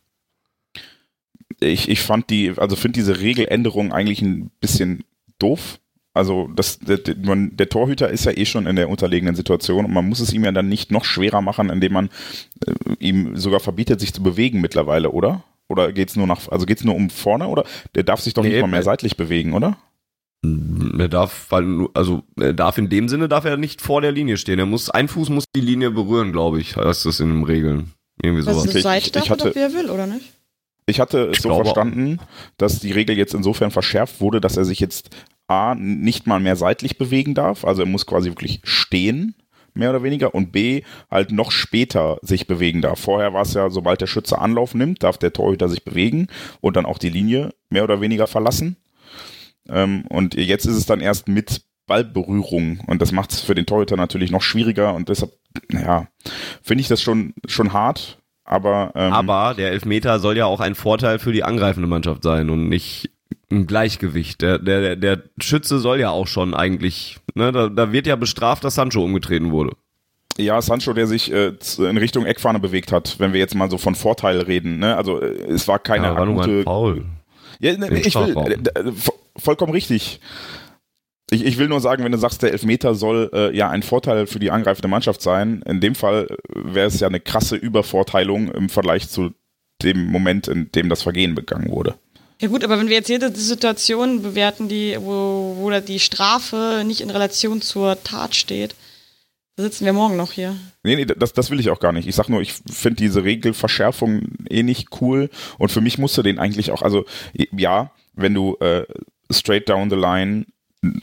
Ich, ich fand die, also finde diese Regeländerung eigentlich ein bisschen doof. Also das, der, der, Torhüter ist ja eh schon in der unterlegenen Situation und man muss es ihm ja dann nicht noch schwerer machen, indem man äh, ihm sogar verbietet, sich zu bewegen mittlerweile, oder? Oder geht's nur nach, also geht's nur um vorne oder? Der darf sich doch nee, nicht mal mehr seitlich bewegen, oder? Er darf, weil, also er darf in dem Sinne darf er nicht vor der Linie stehen. Er muss, ein Fuß muss die Linie berühren, glaube ich, heißt das in den Regeln. Irgendwie Das sowas. ist Okay, eine ich- Seite ich darf, hatte- wer will, oder nicht? Ich hatte es Ich so verstanden, dass die Regel jetzt insofern verschärft wurde, dass er sich jetzt A, nicht mal mehr seitlich bewegen darf, also er muss quasi wirklich stehen, mehr oder weniger, und B, halt noch später sich bewegen darf. Vorher war es ja, sobald der Schütze Anlauf nimmt, darf der Torhüter sich bewegen und dann auch die Linie mehr oder weniger verlassen. Ähm, und jetzt ist es dann erst mit Ballberührung. Und das macht es für den Torhüter natürlich noch schwieriger. Und deshalb, naja, finde ich das schon, schon hart, aber, ähm, Aber der Elfmeter soll ja auch ein Vorteil für die angreifende Mannschaft sein und nicht ein Gleichgewicht. Der, der, der Schütze soll ja auch schon eigentlich, ne, da, da wird ja bestraft, dass Sancho umgetreten wurde. Ja, Sancho, der sich äh, in Richtung Eckfahne bewegt hat, wenn wir jetzt mal so von Vorteil reden. Ne? Also äh, es war keine ja, war nur mal ein akute. Foul. Ja, ne, ich will, äh, äh, vo- vollkommen richtig. Ich, ich will nur sagen, wenn du sagst, der Elfmeter soll äh, ja ein Vorteil für die angreifende Mannschaft sein, in dem Fall äh, wäre es ja eine krasse Übervorteilung im Vergleich zu dem Moment, in dem das Vergehen begangen wurde. Ja gut, aber wenn wir jetzt jede Situation bewerten, die, wo, wo die Strafe nicht in Relation zur Tat steht, da sitzen wir morgen noch hier. Nee, nee, das, das will ich auch gar nicht. Ich sag nur, ich finde diese Regelverschärfung eh nicht cool und für mich musst du den eigentlich auch, also ja, wenn du äh, straight down the line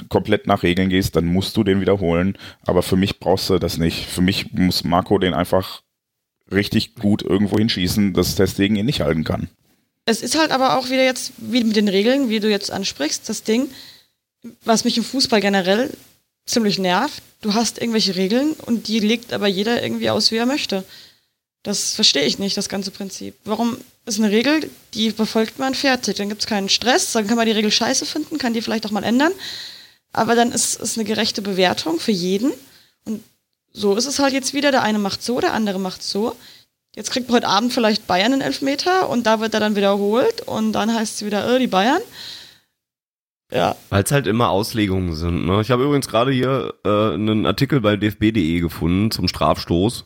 komplett nach Regeln gehst, dann musst du den wiederholen, aber für mich brauchst du das nicht. Für mich muss Marco den einfach richtig gut irgendwo hinschießen, dass Testegen ihn nicht halten kann. Es ist halt aber auch wieder jetzt, wie mit den Regeln, wie du jetzt ansprichst, das Ding, was mich im Fußball generell ziemlich nervt. Du hast irgendwelche Regeln und die legt aber jeder irgendwie aus, wie er möchte. Das verstehe ich nicht, das ganze Prinzip. Warum ist eine Regel, die befolgt man fertig? Dann gibt es keinen Stress, dann kann man die Regel scheiße finden, kann die vielleicht auch mal ändern. Aber dann ist es eine gerechte Bewertung für jeden. Und so ist es halt jetzt wieder. Der eine macht so, der andere macht so. Jetzt kriegt heute Abend vielleicht Bayern einen Elfmeter und da wird er dann wiederholt und dann heißt es wieder, äh, die Bayern. Ja, Weil es halt immer Auslegungen sind. Ne? Ich habe übrigens gerade hier äh, einen Artikel bei dfb.de gefunden zum Strafstoß.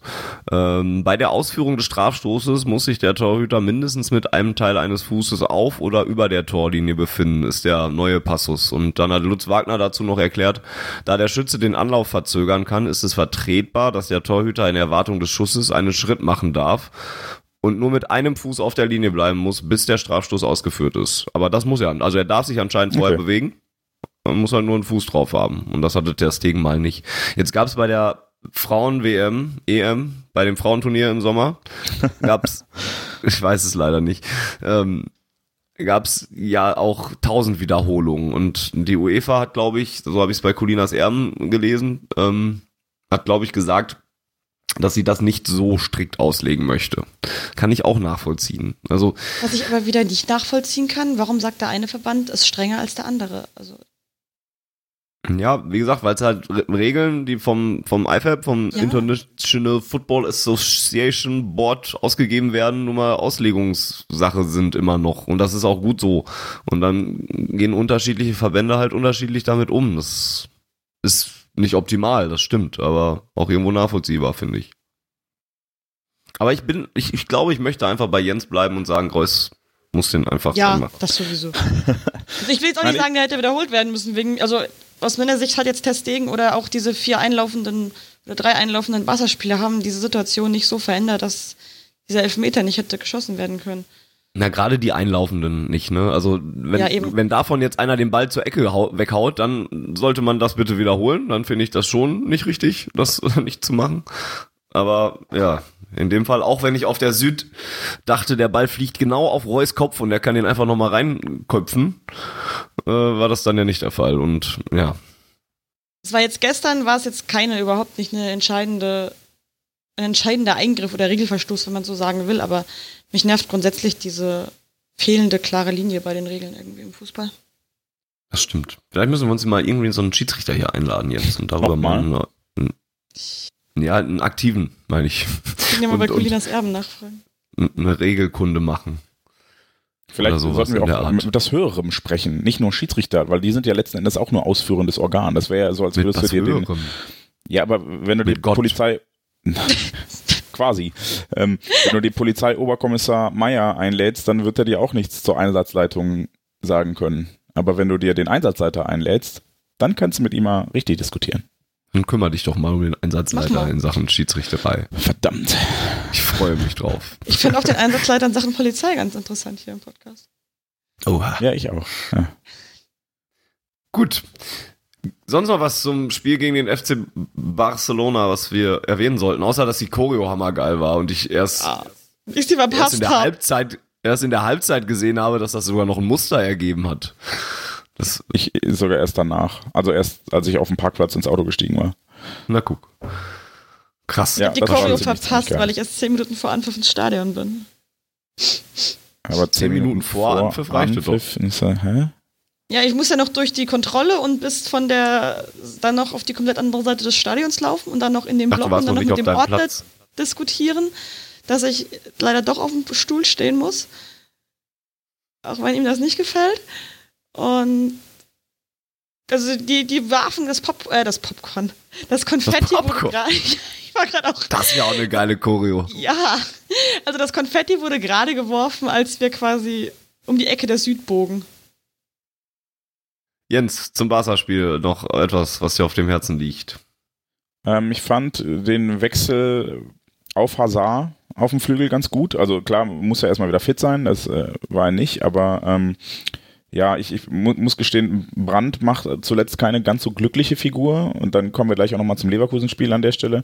Ähm, bei der Ausführung des Strafstoßes muss sich der Torhüter mindestens mit einem Teil eines Fußes auf oder über der Torlinie befinden, ist der neue Passus. Und dann hat Lutz Wagner dazu noch erklärt, da der Schütze den Anlauf verzögern kann, ist es vertretbar, dass der Torhüter in Erwartung des Schusses einen Schritt machen darf und nur mit einem Fuß auf der Linie bleiben muss, bis der Strafstoß ausgeführt ist. Aber das muss er. Also er darf sich anscheinend vorher Okay. bewegen. Man muss halt nur einen Fuß drauf haben. Und das hatte der Stegen mal nicht. Jetzt gab es bei der Frauen-WM, EM, bei dem Frauenturnier im Sommer, gab's, ich weiß es leider nicht, ähm, gab's ja auch tausend Wiederholungen. Und die UEFA hat, glaube ich, so habe ich es bei Colinas Erben gelesen, ähm, hat, glaube ich, gesagt, dass sie das nicht so strikt auslegen möchte. Kann ich auch nachvollziehen. Also, was ich aber wieder nicht nachvollziehen kann, warum sagt der eine Verband, ist strenger als der andere? Also, ja, wie gesagt, weil es halt Re Regeln, die vom, vom IFAB, vom Ja. International Football Association Board ausgegeben werden, nun mal Auslegungssache sind immer noch. Und das ist auch gut so. Und dann gehen unterschiedliche Verbände halt unterschiedlich damit um. Das ist nicht optimal, das stimmt, aber auch irgendwo nachvollziehbar, finde ich. Aber ich bin, ich, ich glaube, ich möchte einfach bei Jens bleiben und sagen, Reus muss den einfach ja, machen. das sowieso. also ich will jetzt auch nicht Nein, sagen, der hätte wiederholt werden müssen, wegen, also aus meiner Sicht hat jetzt Testegen oder auch diese vier einlaufenden oder drei einlaufenden Wasserspieler haben diese Situation nicht so verändert, dass dieser Elfmeter nicht hätte geschossen werden können. Na, gerade die Einlaufenden nicht, ne? Also, wenn, Ja, wenn davon jetzt einer den Ball zur Ecke hau weghaut, dann sollte man das bitte wiederholen. Dann finde ich das schon nicht richtig, das nicht zu machen. Aber ja, in dem Fall, auch wenn ich auf der Süd dachte, der Ball fliegt genau auf Reus Kopf und er kann den einfach nochmal reinköpfen, äh, war das dann ja nicht der Fall. Und ja, Es war jetzt gestern, war es jetzt keine, überhaupt nicht eine entscheidende, ein entscheidender Eingriff oder Regelverstoß, wenn man so sagen will, aber mich nervt grundsätzlich diese fehlende klare Linie bei den Regeln irgendwie im Fußball. das stimmt. Vielleicht müssen wir uns mal irgendwie so einen Schiedsrichter hier einladen jetzt und darüber Nochmal? mal einen, ja, einen aktiven, meine ich, Ich kann ja mal bei Und- Colinas Erben nachfragen. eine Regelkunde machen. Vielleicht sollten wir auch mit das Höherem sprechen, nicht nur Schiedsrichter, weil die sind ja letzten Endes auch nur ausführendes Organ. Das wäre ja so, als würdest du dir den. Ja, aber wenn du Mit die Gott. Polizei quasi, ähm, wenn du die Polizeioberkommissar Meier einlädst, dann wird er dir auch nichts zur Einsatzleitung sagen können. Aber wenn du dir den Einsatzleiter einlädst, dann kannst du mit ihm mal richtig diskutieren. Dann kümmere dich doch mal um den Einsatzleiter in Sachen Schiedsrichterei. Verdammt. Ich freue mich drauf. Ich finde auch den Einsatzleiter in Sachen Polizei ganz interessant hier im Podcast. Oha. Ja, ich auch. Ja. Gut. Sonst noch was zum Spiel gegen den FC Barcelona, was wir erwähnen sollten, außer dass die Choreo hammergeil war und ich erst, Ah. Ich sie verpasst erst in der. Halbzeit erst in der Halbzeit gesehen habe, dass das sogar noch ein Muster ergeben hat. Das, Ich sogar erst danach. Also erst, als ich auf dem Parkplatz ins Auto gestiegen war. na guck. Krass. Ja. Die Choreo verpasst, weil ich erst zehn Minuten vor Anpfiff ins Stadion bin. Aber zehn Minuten vor Anpfiff reichte doch. Ist, er- hä? Ja, ich muss ja noch durch die Kontrolle und bis von der dann noch auf die komplett andere Seite des Stadions laufen und dann noch in dem Ach, Block und dann noch mit dem Ordner Platz. diskutieren, dass ich leider doch auf dem Stuhl stehen muss. Auch wenn ihm das nicht gefällt. Und also die, die warfen das Pop, äh, das Popcorn. Das Konfetti wurde Popcorn. gerade. Ich war gerade auch. Das ist ja auch eine geile Choreo. Ja. Also das Konfetti wurde gerade geworfen, als wir quasi um die Ecke der Süd bogen. Jens, zum Barca-Spiel noch etwas, was dir auf dem Herzen liegt. Ähm, ich fand den Wechsel auf Hazard auf dem Flügel ganz gut. Also klar, muss er erstmal wieder fit sein, das äh, war er nicht, aber ähm, ja, ich, ich mu muss gestehen, Brandt macht zuletzt keine ganz so glückliche Figur und dann kommen wir gleich auch nochmal zum Leverkusen-Spiel an der Stelle.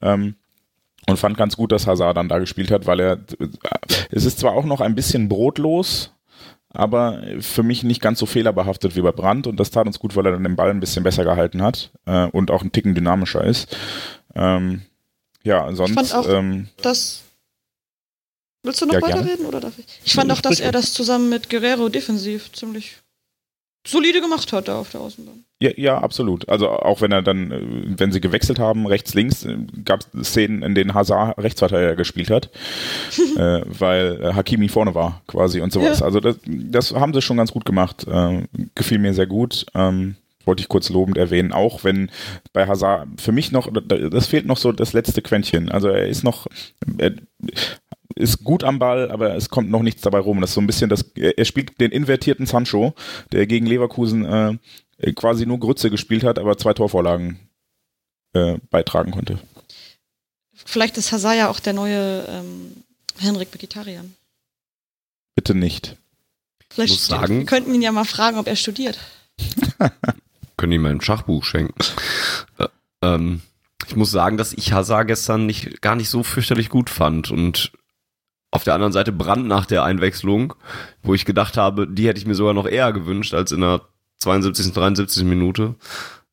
Ähm, und fand ganz gut, dass Hazard dann da gespielt hat, weil er, äh, es ist zwar auch noch ein bisschen brotlos, aber für mich nicht ganz so fehlerbehaftet wie bei Brandt und das tat uns gut, weil er dann den Ball ein bisschen besser gehalten hat äh, und auch ein Ticken dynamischer ist. Ähm, ja, sonst fand auch- ähm, Das. Willst du noch Ja, gerne. weiterreden oder darf ich? Ich fand Ja, auch, dass er das zusammen mit Guerrero defensiv ziemlich solide gemacht hat da auf der Außenbahn. Ja, ja, absolut. Also auch wenn er dann, äh, wenn sie gewechselt haben, rechts, links, gab es Szenen, in denen Hazard Rechtsverteidiger gespielt hat, äh, weil äh, Hakimi vorne war quasi und sowas. Ja. Also das, das haben sie schon ganz gut gemacht. Äh, gefiel mir sehr gut. Ähm, wollte ich kurz lobend erwähnen, auch wenn bei Hazard für mich noch, das fehlt noch so das letzte Quäntchen. Also er ist noch, er ist gut am Ball, aber es kommt noch nichts dabei rum. Das ist so ein bisschen das, er spielt den invertierten Sancho, der gegen Leverkusen äh, quasi nur Grütze gespielt hat, aber zwei Torvorlagen äh, beitragen konnte. Vielleicht ist Hazard ja auch der neue ähm, Henrik Vegetarian. Bitte nicht. Vielleicht Muss sagen- wir könnten ihn ja mal fragen, ob er studiert. Können ihm mal ein Schachbuch schenken. Äh, ähm, ich muss sagen, dass ich Hazard gestern nicht, gar nicht so fürchterlich gut fand und auf der anderen Seite Brand nach der Einwechslung, wo ich gedacht habe, die hätte ich mir sogar noch eher gewünscht als in der 72. 73. Minute,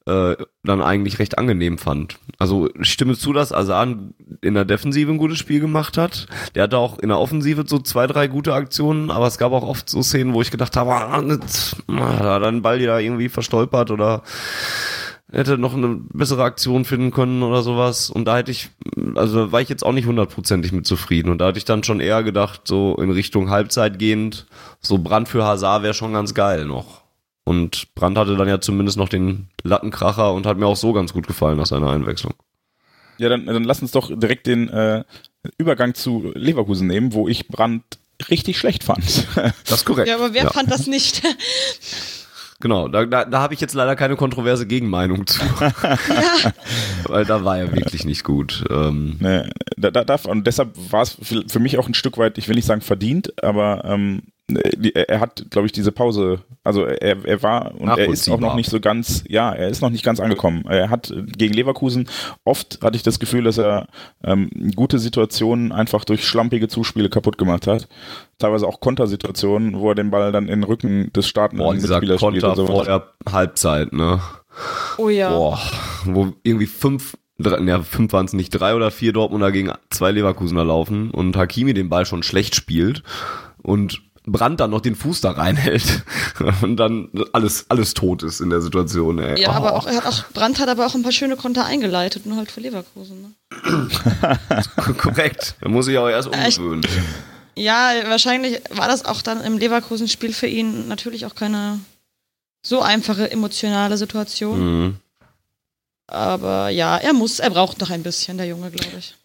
äh, dann eigentlich recht angenehm fand. Also ich stimme zu, dass Asan in der Defensive ein gutes Spiel gemacht hat. Der hatte auch in der Offensive so zwei, drei gute Aktionen, aber es gab auch oft so Szenen, wo ich gedacht habe, ah, da hat er den Ball ja irgendwie verstolpert oder hätte noch eine bessere Aktion finden können oder sowas. Und da hätte ich, also war ich jetzt auch nicht hundertprozentig mit zufrieden. Und da hatte ich dann schon eher gedacht, so in Richtung Halbzeit gehend, so Brand für Hazard wäre schon ganz geil noch. Und Brand hatte dann ja zumindest noch den Lattenkracher und hat mir auch so ganz gut gefallen nach seiner Einwechslung. Ja, dann, dann lass uns doch direkt den äh, Übergang zu Leverkusen nehmen, wo ich Brand richtig schlecht fand. Das ist korrekt. Ja, aber wer Ja. fand das nicht? Genau, da, da, da habe ich jetzt leider keine kontroverse Gegenmeinung zu. Weil da war er wirklich nicht gut. Ähm, Ne, da, da, und deshalb war es für, mich auch ein Stück weit, ich will nicht sagen verdient, aber ähm, er hat, glaube ich, diese Pause, also er, er war und er ist auch noch nicht so ganz, ja, er ist noch nicht ganz angekommen. Er hat gegen Leverkusen oft hatte ich das Gefühl, dass er ähm, gute Situationen einfach durch schlampige Zuspiele kaputt gemacht hat. Teilweise auch Kontersituationen, wo er den Ball dann in den Rücken des startenden boah, dieser Mitspielers spielt Konter und vor der Halbzeit, ne? Oh ja. Boah, wo irgendwie fünf, drei, ja, fünf waren es nicht, drei oder vier Dortmunder gegen zwei Leverkusener laufen und Hakimi den Ball schon schlecht spielt und Brandt dann noch den Fuß da reinhält und dann alles, alles tot ist in der Situation, ey. Ja, Oh. aber auch, er hat auch, Brandt hat aber auch ein paar schöne Konter eingeleitet, nur halt für Leverkusen. Ne? Korrekt. Da muss ich auch erst umgewöhnen. Ja, wahrscheinlich war das auch dann im Leverkusen-Spiel für ihn natürlich auch keine so einfache emotionale Situation. Mhm. Aber ja, er muss, er braucht noch ein bisschen, der Junge, glaube ich.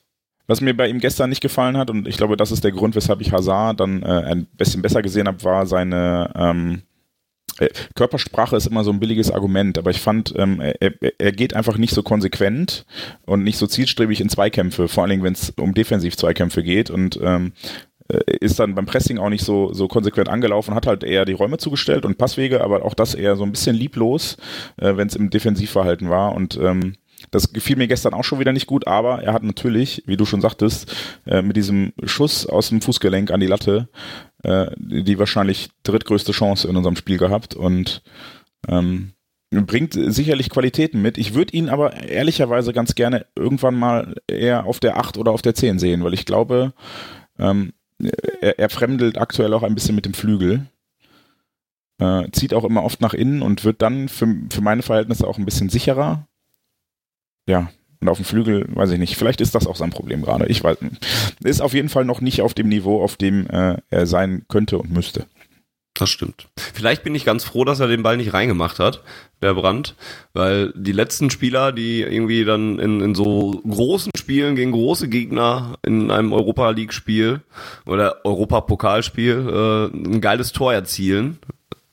Was mir bei ihm gestern nicht gefallen hat, und ich glaube, das ist der Grund, weshalb ich Hazard dann äh, ein bisschen besser gesehen habe, war seine, ähm, Äh, Körpersprache ist immer so ein billiges Argument, aber ich fand, ähm, er, er geht einfach nicht so konsequent und nicht so zielstrebig in Zweikämpfe, vor allen Dingen, wenn es um Defensiv-Zweikämpfe geht und ähm, äh, ist dann beim Pressing auch nicht so, so konsequent angelaufen, hat halt eher die Räume zugestellt und Passwege, aber auch das eher so ein bisschen lieblos, äh, wenn es im Defensivverhalten war und ähm, das gefiel mir gestern auch schon wieder nicht gut, aber er hat natürlich, wie du schon sagtest, äh, mit diesem Schuss aus dem Fußgelenk an die Latte äh, die wahrscheinlich drittgrößte Chance in unserem Spiel gehabt und ähm, bringt sicherlich Qualitäten mit. Ich würde ihn aber ehrlicherweise ganz gerne irgendwann mal eher auf der 8 oder auf der 10 sehen, weil ich glaube, ähm, er, er fremdelt aktuell auch ein bisschen mit dem Flügel. Äh, zieht auch immer oft nach innen und wird dann für, für meine Verhältnisse auch ein bisschen sicherer. Ja, und auf dem Flügel, weiß ich nicht, vielleicht ist das auch sein Problem gerade. Ich weiß, ist auf jeden Fall noch nicht auf dem Niveau, auf dem äh, er sein könnte und müsste. Das stimmt. Vielleicht bin ich ganz froh, dass er den Ball nicht reingemacht hat, der Brand, weil die letzten Spieler, die irgendwie dann in, in so großen Spielen gegen große Gegner in einem Europa League Spiel oder Europapokalspiel äh, ein geiles Tor erzielen,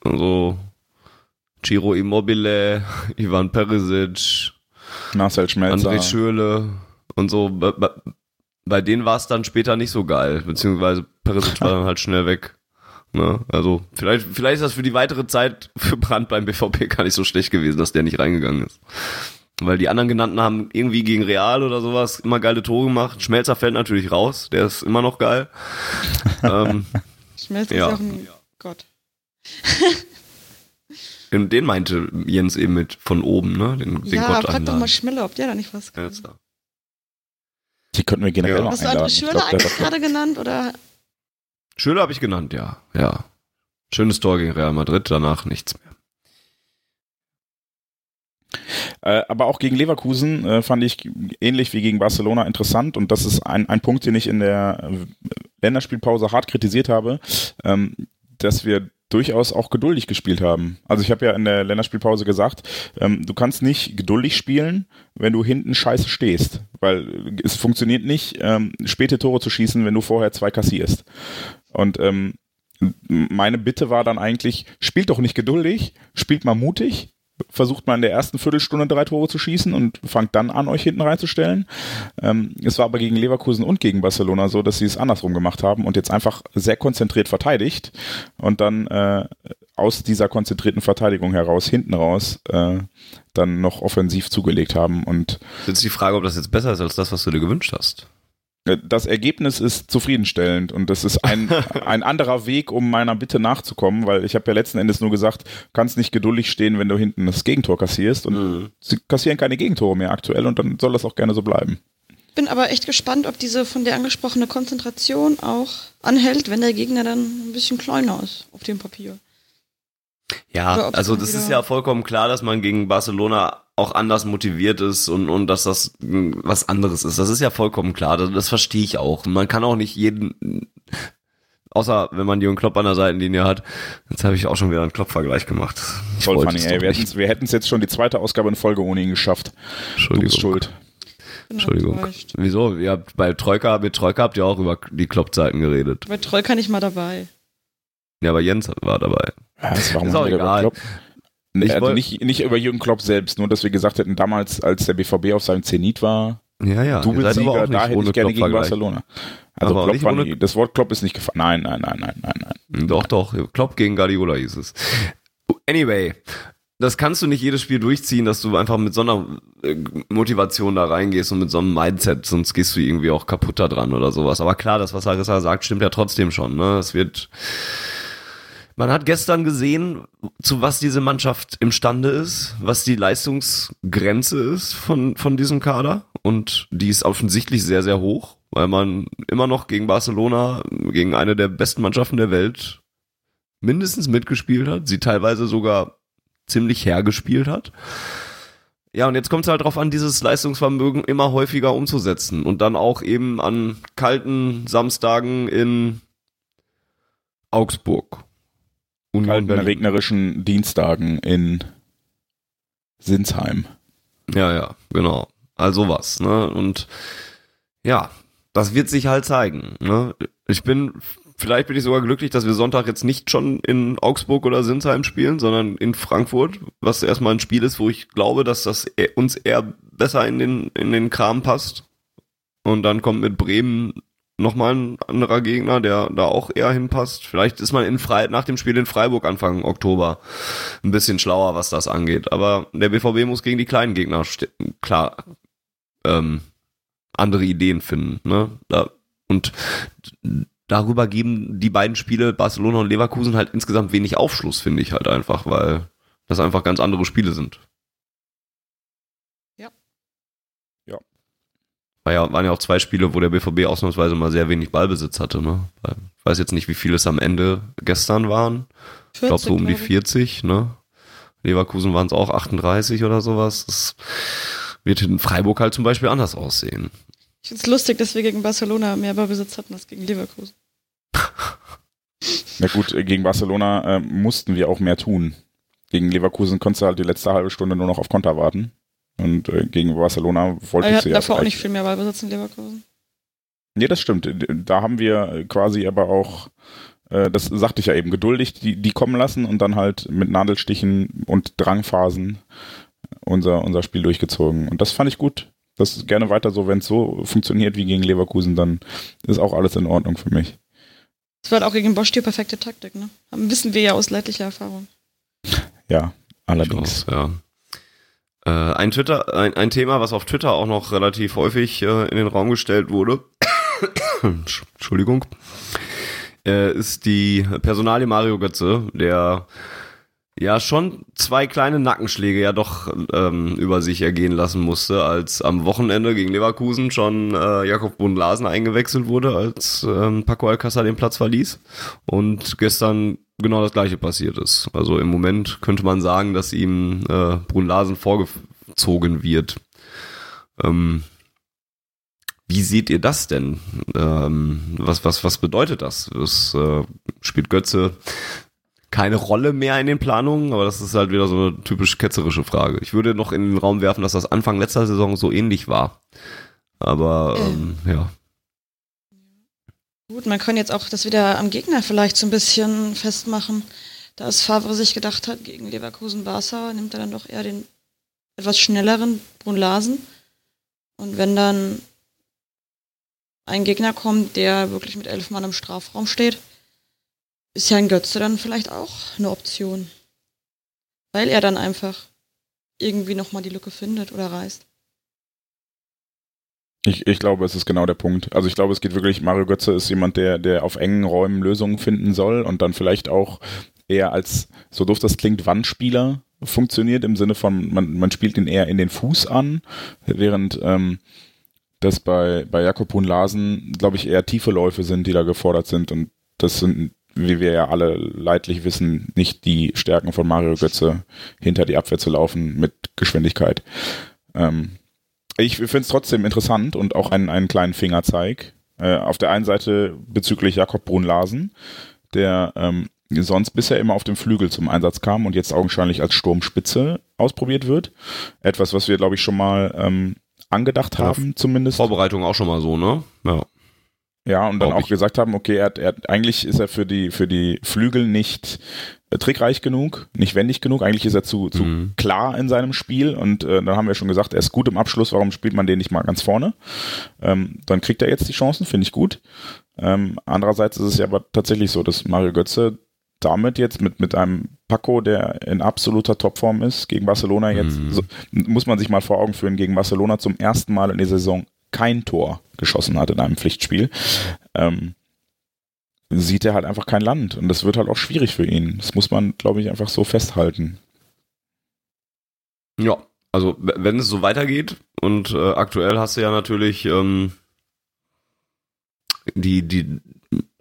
also Ciro Immobile, Ivan Perisic, Marcel Schmelzer. André Schürle und so. Bei, bei, bei denen war es dann später nicht so geil, beziehungsweise Perisic war dann halt schnell weg. Ne? Also vielleicht, vielleicht ist das für die weitere Zeit für Brand beim BVP gar nicht so schlecht gewesen, dass der nicht reingegangen ist. Weil die anderen genannten haben irgendwie gegen Real oder sowas immer geile Tore gemacht. Schmelzer fällt natürlich raus, der ist immer noch geil. ähm, Schmelzer ja. ist auch ein Gott. Den meinte Jens eben mit von oben, ne? Den, den ja, Gott frag doch mal Schmiller, ob der da nicht was kann. Ja, die könnten wir generell ja. noch Hast du andere Schürle eigentlich gerade genannt, oder? Schürle habe ich genannt, ja. Ja. Schönes Tor gegen Real Madrid, danach nichts mehr. Äh, aber auch gegen Leverkusen äh, fand ich ähnlich wie gegen Barcelona interessant und das ist ein, ein Punkt, den ich in der Länderspielpause hart kritisiert habe, ähm, dass wir durchaus auch geduldig gespielt haben. Also ich habe ja in der Länderspielpause gesagt, ähm, du kannst nicht geduldig spielen, wenn du hinten scheiße stehst, weil es funktioniert nicht, ähm, späte Tore zu schießen, wenn du vorher zwei kassierst. Und ähm, meine Bitte war dann eigentlich, spielt doch nicht geduldig, spielt mal mutig, versucht mal in der ersten Viertelstunde drei Tore zu schießen und fangt dann an, euch hinten reinzustellen. Ähm, es war aber gegen Leverkusen und gegen Barcelona so, dass sie es andersrum gemacht haben und jetzt einfach sehr konzentriert verteidigt und dann äh, aus dieser konzentrierten Verteidigung heraus, hinten raus, äh, dann noch offensiv zugelegt haben. Und jetzt die Frage, ob das jetzt besser ist als das, was du dir gewünscht hast. Das Ergebnis ist zufriedenstellend und das ist ein, ein anderer Weg, um meiner Bitte nachzukommen, weil ich habe ja letzten Endes nur gesagt, kannst nicht geduldig stehen, wenn du hinten das Gegentor kassierst und mhm. sie kassieren keine Gegentore mehr aktuell und dann soll das auch gerne so bleiben. Bin aber echt gespannt, ob diese von dir angesprochene Konzentration auch anhält, wenn der Gegner dann ein bisschen kleiner ist auf dem Papier. Ja, also das ist ja vollkommen klar, dass man gegen Barcelona auch anders motiviert ist und, und dass das was anderes ist. Das ist ja vollkommen klar. Das, das verstehe ich auch. Man kann auch nicht jeden, außer wenn man Jürgen Klopp an der Seitenlinie hat. Jetzt habe ich auch schon wieder einen Klopp-Vergleich gemacht. Ich Voll funny, ey. Wir hätten es jetzt schon die zweite Ausgabe in Folge ohne ihn geschafft. Entschuldigung. Du bist schuld. Entschuldigung. Enttäuscht. Wieso? Ihr habt bei Troika, mit Troika habt ihr auch über die Klopp-Zeiten geredet. Bei Troika nicht mal dabei. Ja, aber Jens war dabei. Ja, das war ist auch egal. Ich also nicht, nicht über Jürgen Klopp selbst, nur dass wir gesagt hätten, damals, als der BVB auf seinem Zenit war, ja, ja. Doublesieger, da hätte ich gerne gegen Barcelona. Also Klopp war nie, das Wort Klopp ist nicht gefallen. Nein, nein, nein, nein, nein, nein. Doch, doch. Klopp gegen Guardiola hieß es. Anyway, das kannst du nicht jedes Spiel durchziehen, dass du einfach mit so einer äh, Motivation da reingehst und mit so einem Mindset, sonst gehst du irgendwie auch kaputt da dran oder sowas. Aber klar, das, was Larissa sagt, stimmt ja trotzdem schon. Ne? Es wird man hat gestern gesehen, zu was diese Mannschaft imstande ist, was die Leistungsgrenze ist von, von diesem Kader. Und die ist offensichtlich sehr, sehr hoch, weil man immer noch gegen Barcelona, gegen eine der besten Mannschaften der Welt, mindestens mitgespielt hat, sie teilweise sogar ziemlich hergespielt hat. Ja, und jetzt kommt es halt darauf an, dieses Leistungsvermögen immer häufiger umzusetzen und dann auch eben an kalten Samstagen in Augsburg kalten, regnerischen Dienstagen in Sinsheim. Ja, ja, genau. Also was, ne? Und ja, das wird sich halt zeigen. Ne? Ich bin vielleicht bin ich sogar glücklich, dass wir Sonntag jetzt nicht schon in Augsburg oder Sinsheim spielen, sondern in Frankfurt, was erstmal ein Spiel ist, wo ich glaube, dass das e- uns eher besser in den, in den Kram passt. Und dann kommt mit Bremen nochmal ein anderer Gegner, der da auch eher hinpasst. Vielleicht ist man in Fre nach dem Spiel in Freiburg Anfang Oktober ein bisschen schlauer, was das angeht. Aber der BVB muss gegen die kleinen Gegner klar ähm, andere Ideen finden. Ne? Da, und darüber geben die beiden Spiele Barcelona und Leverkusen halt insgesamt wenig Aufschluss, finde ich halt einfach, weil das einfach ganz andere Spiele sind. Ja. Ja. War ja, waren ja auch zwei Spiele, wo der BVB ausnahmsweise mal sehr wenig Ballbesitz hatte. Ne? Ich weiß jetzt nicht, wie viele es am Ende gestern waren. ich glaube so um die 40. Ne? Leverkusen waren es auch 38 oder sowas. Das wird in Freiburg halt zum Beispiel anders aussehen. Ich finde es lustig, dass wir gegen Barcelona mehr Ballbesitz hatten als gegen Leverkusen. Na gut, äh, gegen Barcelona äh, mussten wir auch mehr tun. Gegen Leverkusen konntest du halt die letzte halbe Stunde nur noch auf Konter warten. Und äh, gegen Barcelona wollte ich sie ja davor auch nicht viel mehr Ballbesitz in Leverkusen. Nee, das stimmt. Da haben wir quasi aber auch, äh, das sagte ich ja eben, geduldig die, die kommen lassen und dann halt mit Nadelstichen und Drangphasen unser, unser Spiel durchgezogen. Und das fand ich gut. Das ist gerne weiter so, wenn es so funktioniert wie gegen Leverkusen, dann ist auch alles in Ordnung für mich. Das war halt auch gegen Bosch die perfekte Taktik, ne? Wissen wir ja aus leidlicher Erfahrung. Ja, allerdings. Auch, ja. Äh, ein, Twitter, ein, ein Thema, was auf Twitter auch noch relativ häufig äh, in den Raum gestellt wurde, Entschuldigung, äh, ist die Personalie Mario Götze, der ja schon zwei kleine Nackenschläge ja doch ähm, über sich ergehen lassen musste, als am Wochenende gegen Leverkusen schon äh, Jakob Bund-Larsen eingewechselt wurde, als ähm, Paco Alcázar den Platz verließ und gestern genau das gleiche passiert ist. Also im Moment könnte man sagen, dass ihm äh, Brun Larsen vorgezogen wird. Ähm, wie seht ihr das denn? Ähm, was, was, was bedeutet das? Das äh, spielt Götze keine Rolle mehr in den Planungen, aber das ist halt wieder so eine typisch ketzerische Frage. Ich würde noch in den Raum werfen, dass das Anfang letzter Saison so ähnlich war. Aber ähm, ja. Gut, man kann jetzt auch das wieder am Gegner vielleicht so ein bisschen festmachen. Da es Favre sich gedacht hat, gegen Leverkusen Barca nimmt er dann doch eher den etwas schnelleren Brun Larsen. Und wenn dann ein Gegner kommt, der wirklich mit elf Mann im Strafraum steht, ist ein Götze dann vielleicht auch eine Option. Weil er dann einfach irgendwie nochmal die Lücke findet oder reißt. Ich, ich glaube, es ist genau der Punkt. Also ich glaube, es geht wirklich, Mario Götze ist jemand, der, der auf engen Räumen Lösungen finden soll und dann vielleicht auch eher als, so doof das klingt, Wandspieler funktioniert, im Sinne von, man, man spielt ihn eher in den Fuß an, während ähm, das bei, bei Jakob Larsen, glaube ich, eher tiefe Läufe sind, die da gefordert sind und das sind wie wir ja alle leidlich wissen, nicht die Stärken von Mario Götze hinter die Abwehr zu laufen mit Geschwindigkeit. Ähm, ich finde es trotzdem interessant und auch einen, einen kleinen Fingerzeig. Äh, auf der einen Seite bezüglich Jakob Brunn-Larsen, der ähm, sonst bisher immer auf dem Flügel zum Einsatz kam und jetzt augenscheinlich als Sturmspitze ausprobiert wird. Etwas, was wir, glaube ich, schon mal ähm, angedacht haben, zumindest. Vorbereitung auch schon mal so, ne? Ja. Ja, und dann auch ich. gesagt haben, okay, er, er, eigentlich ist er für die, für die Flügel nicht äh, trickreich genug, nicht wendig genug. Eigentlich ist er zu, zu mhm. klar in seinem Spiel und äh, dann haben wir schon gesagt, er ist gut im Abschluss, warum spielt man den nicht mal ganz vorne? Ähm, dann kriegt er jetzt die Chancen, finde ich gut. Ähm, andererseits ist es ja aber tatsächlich so, dass Mario Götze damit jetzt mit, mit einem Paco, der in absoluter Topform ist, gegen Barcelona jetzt, mhm. so, muss man sich mal vor Augen führen, gegen Barcelona zum ersten Mal in der Saison kein Tor geschossen hat in einem Pflichtspiel, ähm, sieht er halt einfach kein Land. Und das wird halt auch schwierig für ihn. Das muss man, glaube ich, einfach so festhalten. Ja, also wenn es so weitergeht und äh, aktuell hast du ja natürlich ähm, die, die,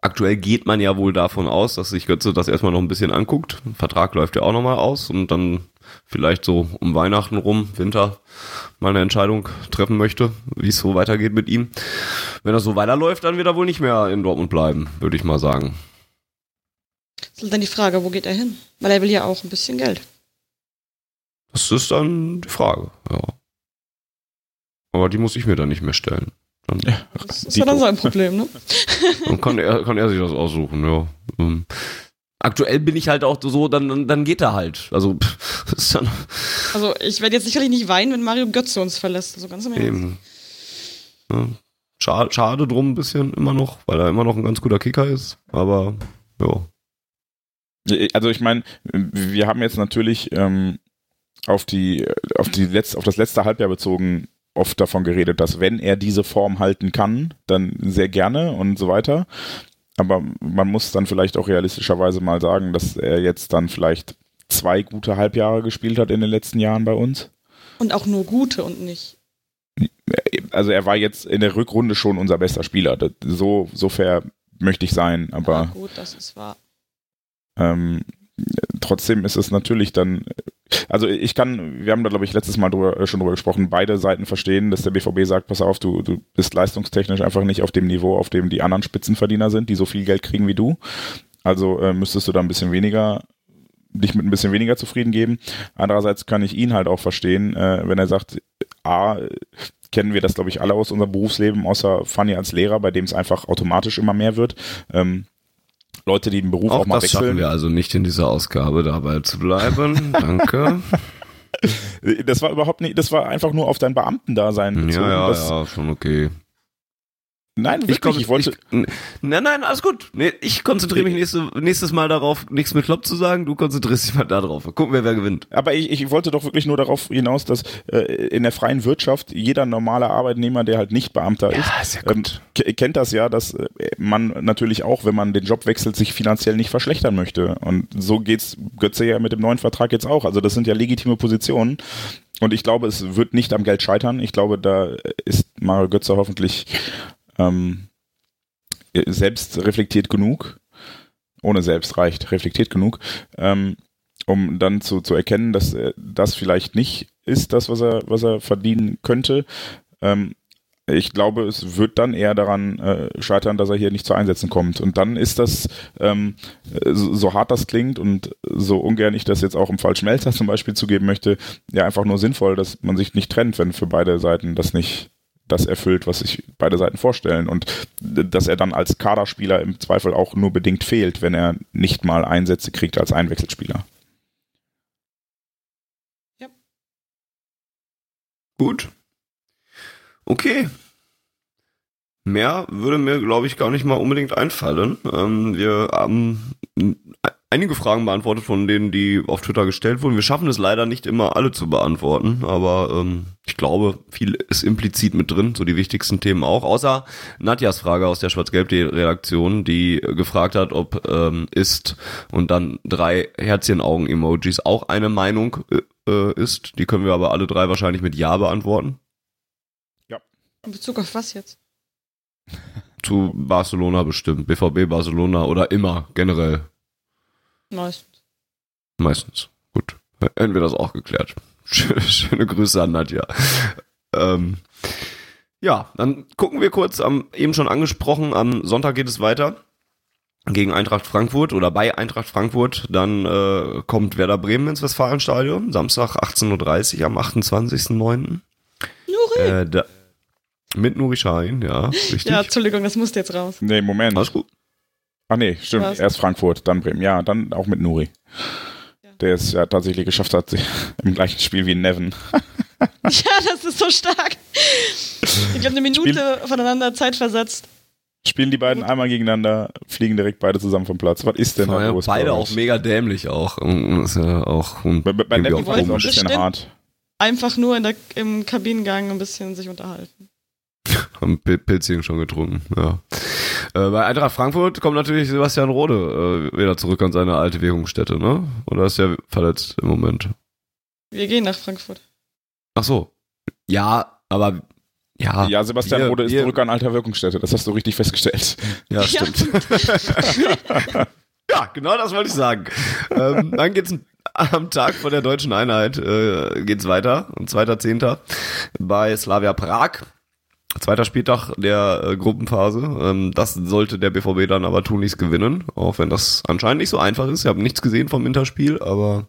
aktuell geht man ja wohl davon aus, dass sich Götze das erstmal noch ein bisschen anguckt. Vertrag läuft ja auch nochmal aus und dann vielleicht so um Weihnachten rum, Winter, mal eine Entscheidung treffen möchte, wie es so weitergeht mit ihm. Wenn das so weiterläuft, dann wird er wohl nicht mehr in Dortmund bleiben, würde ich mal sagen. Das ist dann die Frage, wo geht er hin? Weil er will ja auch ein bisschen Geld. Das ist dann die Frage, ja. Aber die muss ich mir dann nicht mehr stellen. Dann, Das ist ja dann sein Problem, ne? dann kann, er, kann er sich das aussuchen, ja. Aktuell bin ich halt auch so, dann, dann- dann geht er halt. Also, pff, ist dann Also ich werde jetzt sicherlich nicht weinen, wenn Mario Götze uns verlässt. Also ganz im Ernst. eben. Ja, schade, schade drum ein bisschen immer noch, weil er immer noch ein ganz guter Kicker ist. Aber, ja. Also ich meine, wir haben jetzt natürlich ähm, auf die auf die letzt, auf das letzte Halbjahr bezogen oft davon geredet, dass wenn er diese Form halten kann, dann sehr gerne und so weiter. Aber man muss dann vielleicht auch realistischerweise mal sagen, dass er jetzt dann vielleicht zwei gute Halbjahre gespielt hat in den letzten Jahren bei uns. Und auch nur gute und nicht. Also er war jetzt in der Rückrunde schon unser bester Spieler. So, so fair möchte ich sein, Ja, aber gut, das ist wahr. Ähm, trotzdem ist es natürlich dann, also ich kann, wir haben da glaube ich letztes Mal drüber, äh, schon drüber gesprochen, beide Seiten verstehen, dass der BVB sagt, pass auf, du, du bist leistungstechnisch einfach nicht auf dem Niveau, auf dem die anderen Spitzenverdiener sind, die so viel Geld kriegen wie du. Also äh, müsstest du da ein bisschen weniger dich mit ein bisschen weniger zufrieden geben. Andererseits kann ich ihn halt auch verstehen, äh, wenn er sagt, A, kennen wir das, glaube ich, alle aus unserem Berufsleben, außer Fanny als Lehrer, bei dem es einfach automatisch immer mehr wird. Ähm, Leute, die den Beruf auch, Auch mal das schaffen wechseln. wir also nicht in dieser Ausgabe dabei zu bleiben. Danke. Das war überhaupt nicht, das war einfach nur auf dein Beamtendasein bezogen. ja, ja, das, ja, schon okay. Nein, wirklich, ich, komm- wollte, Ich, nein, nein, alles gut. Nee, ich konzentriere mich nächste, nächstes Mal darauf, nichts mit Klopp zu sagen. Du konzentrierst dich mal darauf. Gucken wir, wer gewinnt. aber ich, ich wollte doch wirklich nur darauf hinaus, dass äh, in der freien Wirtschaft jeder normale Arbeitnehmer, der halt nicht Beamter ist, ist ja ähm, ke- kennt das ja, dass äh, man natürlich auch, wenn man den Job wechselt, sich finanziell nicht verschlechtern möchte. Und so geht's Götze ja mit dem neuen Vertrag jetzt auch. Also das sind ja legitime Positionen. Und ich glaube, es wird nicht am Geld scheitern. Ich glaube, da ist Mario Götze hoffentlich ähm, selbst reflektiert genug. Ohne selbst reicht, reflektiert genug. Ähm, um dann zu, zu erkennen, dass äh, das vielleicht nicht ist, das, was er, was er verdienen könnte. Ähm, ich glaube, es wird dann eher daran äh, scheitern, dass er hier nicht zu Einsätzen kommt. Und dann ist das, ähm, äh, so, so hart das klingt und so ungern ich das jetzt auch im Fall Schmelzer zum Beispiel zugeben möchte, ja einfach nur sinnvoll, dass man sich nicht trennt, wenn für beide Seiten das nicht das erfüllt, was sich beide Seiten vorstellen. Und dass er dann als Kaderspieler im Zweifel auch nur bedingt fehlt, wenn er nicht mal Einsätze kriegt als Einwechselspieler. Gut. Okay. Mehr würde mir, glaube ich, gar nicht mal unbedingt einfallen. Ähm, wir haben einige Fragen beantwortet von denen, die auf Twitter gestellt wurden. Wir schaffen es leider nicht immer alle zu beantworten, aber ähm, ich glaube, viel ist implizit mit drin, so die wichtigsten Themen auch. Außer Nadjas Frage aus der Schwarz-Gelb-Redaktion, die gefragt hat, ob ähm, ist und dann drei Herzchen-Augen-Emojis auch eine Meinung äh, ist. Die können wir aber alle drei wahrscheinlich mit Ja beantworten. In Bezug auf was jetzt? Zu Barcelona bestimmt. BVB Barcelona oder immer, generell. Meistens. Meistens. Gut. Hätten wir das auch geklärt. Schöne, Grüße an Nadja. Ähm, ja, dann gucken wir kurz am, eben schon angesprochen, am Sonntag geht es weiter gegen Eintracht Frankfurt oder bei Eintracht Frankfurt. Dann äh, kommt Werder Bremen ins Westfalenstadion. Samstag 18.30 Uhr am 28.09. Nuri! Äh, da, mit Nuri Sahin, ja, richtig. ja, Entschuldigung, das musste jetzt raus. Nee, Moment. Alles gut. Ach nee, stimmt. Was? Erst Frankfurt, dann Bremen. Ja, dann auch mit Nuri. Ja. Der es ja tatsächlich geschafft hat, im gleichen Spiel wie Nevin. Ja, das ist so stark. Ich glaube, eine Minute voneinander Zeit versetzt. Spielen die beiden einmal gegeneinander, fliegen direkt beide zusammen vom Platz. Was ist denn da los? beide bei auch mega dämlich auch. Und Ist ja auch und Bei, bei Nevin auch war es ein bisschen hart. Einfach nur in der, im Kabinengang ein bisschen sich unterhalten. Haben Pil- Pilzchen schon getrunken, ja. Äh, bei Eintracht Frankfurt kommt natürlich Sebastian Rode äh, wieder zurück an seine alte Währungsstätte, ne? Oder ist er verletzt im Moment? Wir gehen nach Frankfurt. Ach so. Ja, aber ja. Ja, Sebastian wir- Rode ist wir- zurück an alter Wirkungsstätte. Das hast du richtig festgestellt. Ja, Ja. stimmt. ja, genau das wollte ich sagen. ähm, dann geht's am Tag vor der deutschen Einheit äh, geht's weiter, am 2.10. bei Slavia Prag. Zweiter Spieltag der äh, Gruppenphase. Ähm, das sollte der BVB dann aber tunlichst gewinnen, auch wenn das anscheinend nicht so einfach ist. Ich habe nichts gesehen vom Interspiel, aber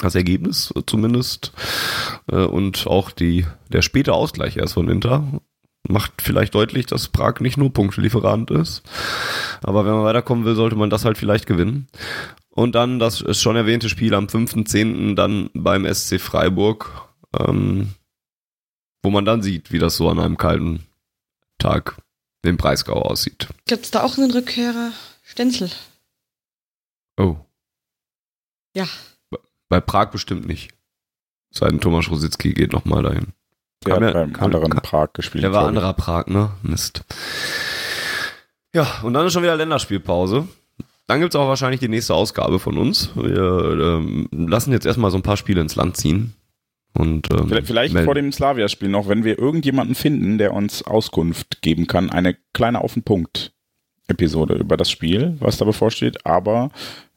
das Ergebnis zumindest äh, und auch die der späte Ausgleich erst von Inter macht vielleicht deutlich, dass Prag nicht nur Punktelieferant ist. Aber wenn man weiterkommen will, sollte man das halt vielleicht gewinnen. Und dann das schon erwähnte Spiel am 5.10. dann beim SC Freiburg, ähm, wo man dann sieht, wie das so an einem kalten Tag im Breisgau aussieht. Gibt es da auch einen Rückkehrer? Stenzel. Oh. Ja. Bei Prag bestimmt nicht. Seiten Thomas Rositzky geht nochmal dahin. Der Kam hat ja- beim kam- anderen kam- Prag gespielt. Der war anderer Prag, ne? Mist. Ja, und dann ist schon wieder Länderspielpause. Dann gibt's auch wahrscheinlich die nächste Ausgabe von uns. Wir ähm, lassen jetzt erstmal so ein paar Spiele ins Land ziehen. Und, ähm, Vielleicht, vielleicht vor dem Slavia-Spiel noch, wenn wir irgendjemanden finden, der uns Auskunft geben kann, eine kleine Auf den Punkt Episode über das Spiel, was da bevorsteht, aber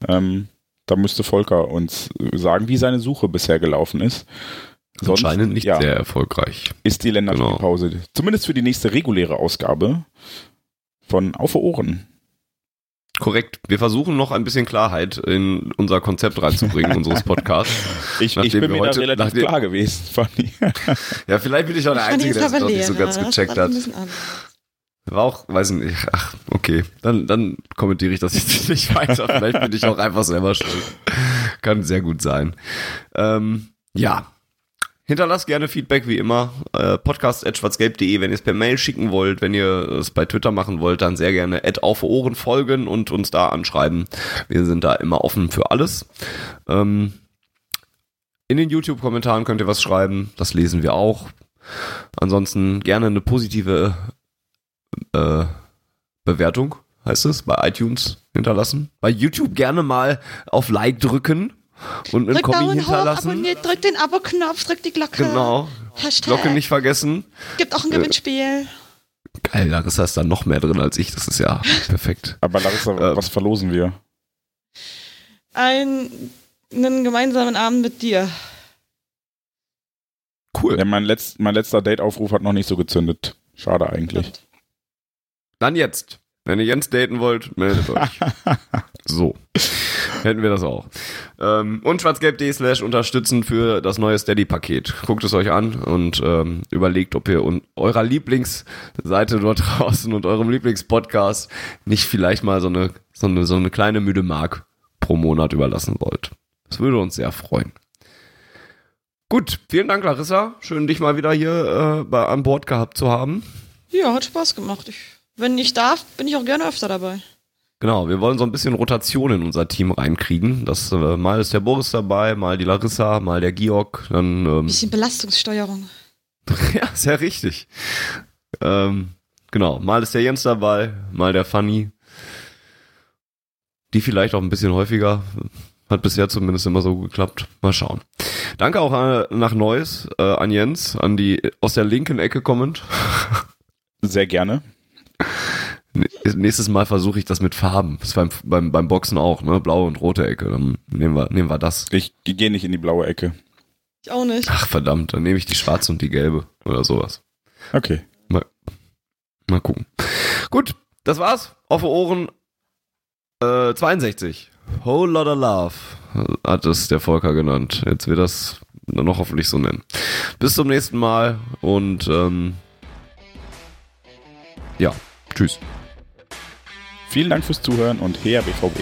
ähm, da müsste Volker uns sagen, wie seine Suche bisher gelaufen ist. Sonst, anscheinend nicht ja, sehr erfolgreich. ist die Länderspielpause, zumindest für die nächste reguläre Ausgabe von Auf Ohren. Korrekt. Wir versuchen noch ein bisschen Klarheit in unser Konzept reinzubringen, unseres Podcasts. Ich, ich bin mir heute- da relativ nachdem- klar gewesen, Fanny. Ja, vielleicht bin ich auch der Einzige, der es noch nicht so ganz gecheckt hat. War auch, weiß nicht, ach, okay. Dann, dann kommentiere ich das jetzt nicht weiter. Vielleicht bin ich auch einfach selber schuld. Kann sehr gut sein. Ähm, ja. Hinterlasst gerne Feedback wie immer. Äh, podcast.schwarzgelb.de, wenn ihr es per Mail schicken wollt. Wenn ihr es bei Twitter machen wollt, dann sehr gerne at auf Ohren folgen und uns da anschreiben. Wir sind da immer offen für alles. Ähm, in den YouTube-Kommentaren könnt ihr was schreiben. Das lesen wir auch. Ansonsten gerne eine positive äh, Bewertung, heißt es, bei iTunes hinterlassen. Bei YouTube gerne mal auf Like drücken und einen Drück Kommi Daumen hoch, hinterlassen. abonniert, drück den Abo-Knopf, drück die Glocke. Genau. Hashtag. Glocke nicht vergessen. Gibt auch ein Gewinnspiel. Geil, Larissa ist da noch mehr drin als ich. Das ist ja perfekt. Aber Larissa, Ähm. was verlosen wir? Ein, einen gemeinsamen Abend mit dir. Cool. Ja, mein, letzt, mein letzter Date-Aufruf hat noch nicht so gezündet. Schade eigentlich. Dann jetzt. Wenn ihr Jens daten wollt, meldet euch. So. Hätten wir das auch. Ähm, und schwarzgelb.de slash unterstützen für das neue Steady-Paket. Guckt es euch an und ähm, überlegt, ob ihr un eurer Lieblingsseite dort draußen und eurem Lieblingspodcast nicht vielleicht mal so eine, so eine, so eine kleine müde Mark pro Monat überlassen wollt. Das würde uns sehr freuen. Gut, vielen Dank, Larissa. Schön, dich mal wieder hier äh, bei, an Bord gehabt zu haben. Ja, hat Spaß gemacht. Ich, wenn ich darf, bin ich auch gerne öfter dabei. Genau, wir wollen so ein bisschen Rotation in unser Team reinkriegen. Das, äh, mal ist der Boris dabei, mal die Larissa, mal der Georg. Dann, ähm, Bisschen Belastungssteuerung. ja, sehr richtig. Ähm, genau, mal ist der Jens dabei, mal der Fanny. Die vielleicht auch ein bisschen häufiger. Hat bisher zumindest immer so geklappt. Mal schauen. Danke auch äh, nach Neues äh, an Jens, an die aus der linken Ecke kommend. Sehr gerne. Nächstes Mal versuche ich das mit Farben. Das ist beim, beim, beim Boxen auch, ne? Blaue und rote Ecke. Dann nehmen wir, nehmen wir das. Ich gehe nicht in die blaue Ecke. Ich auch nicht. Ach verdammt, dann nehme ich die schwarze und die gelbe oder sowas. Okay. Mal gucken. Gut, das war's. Auf Ohren äh, 62. Whole Lotta Love hat es der Volker genannt. Jetzt wird das noch hoffentlich so nennen. Bis zum nächsten Mal und ähm, ja, tschüss. Vielen Dank fürs Zuhören und her BVB.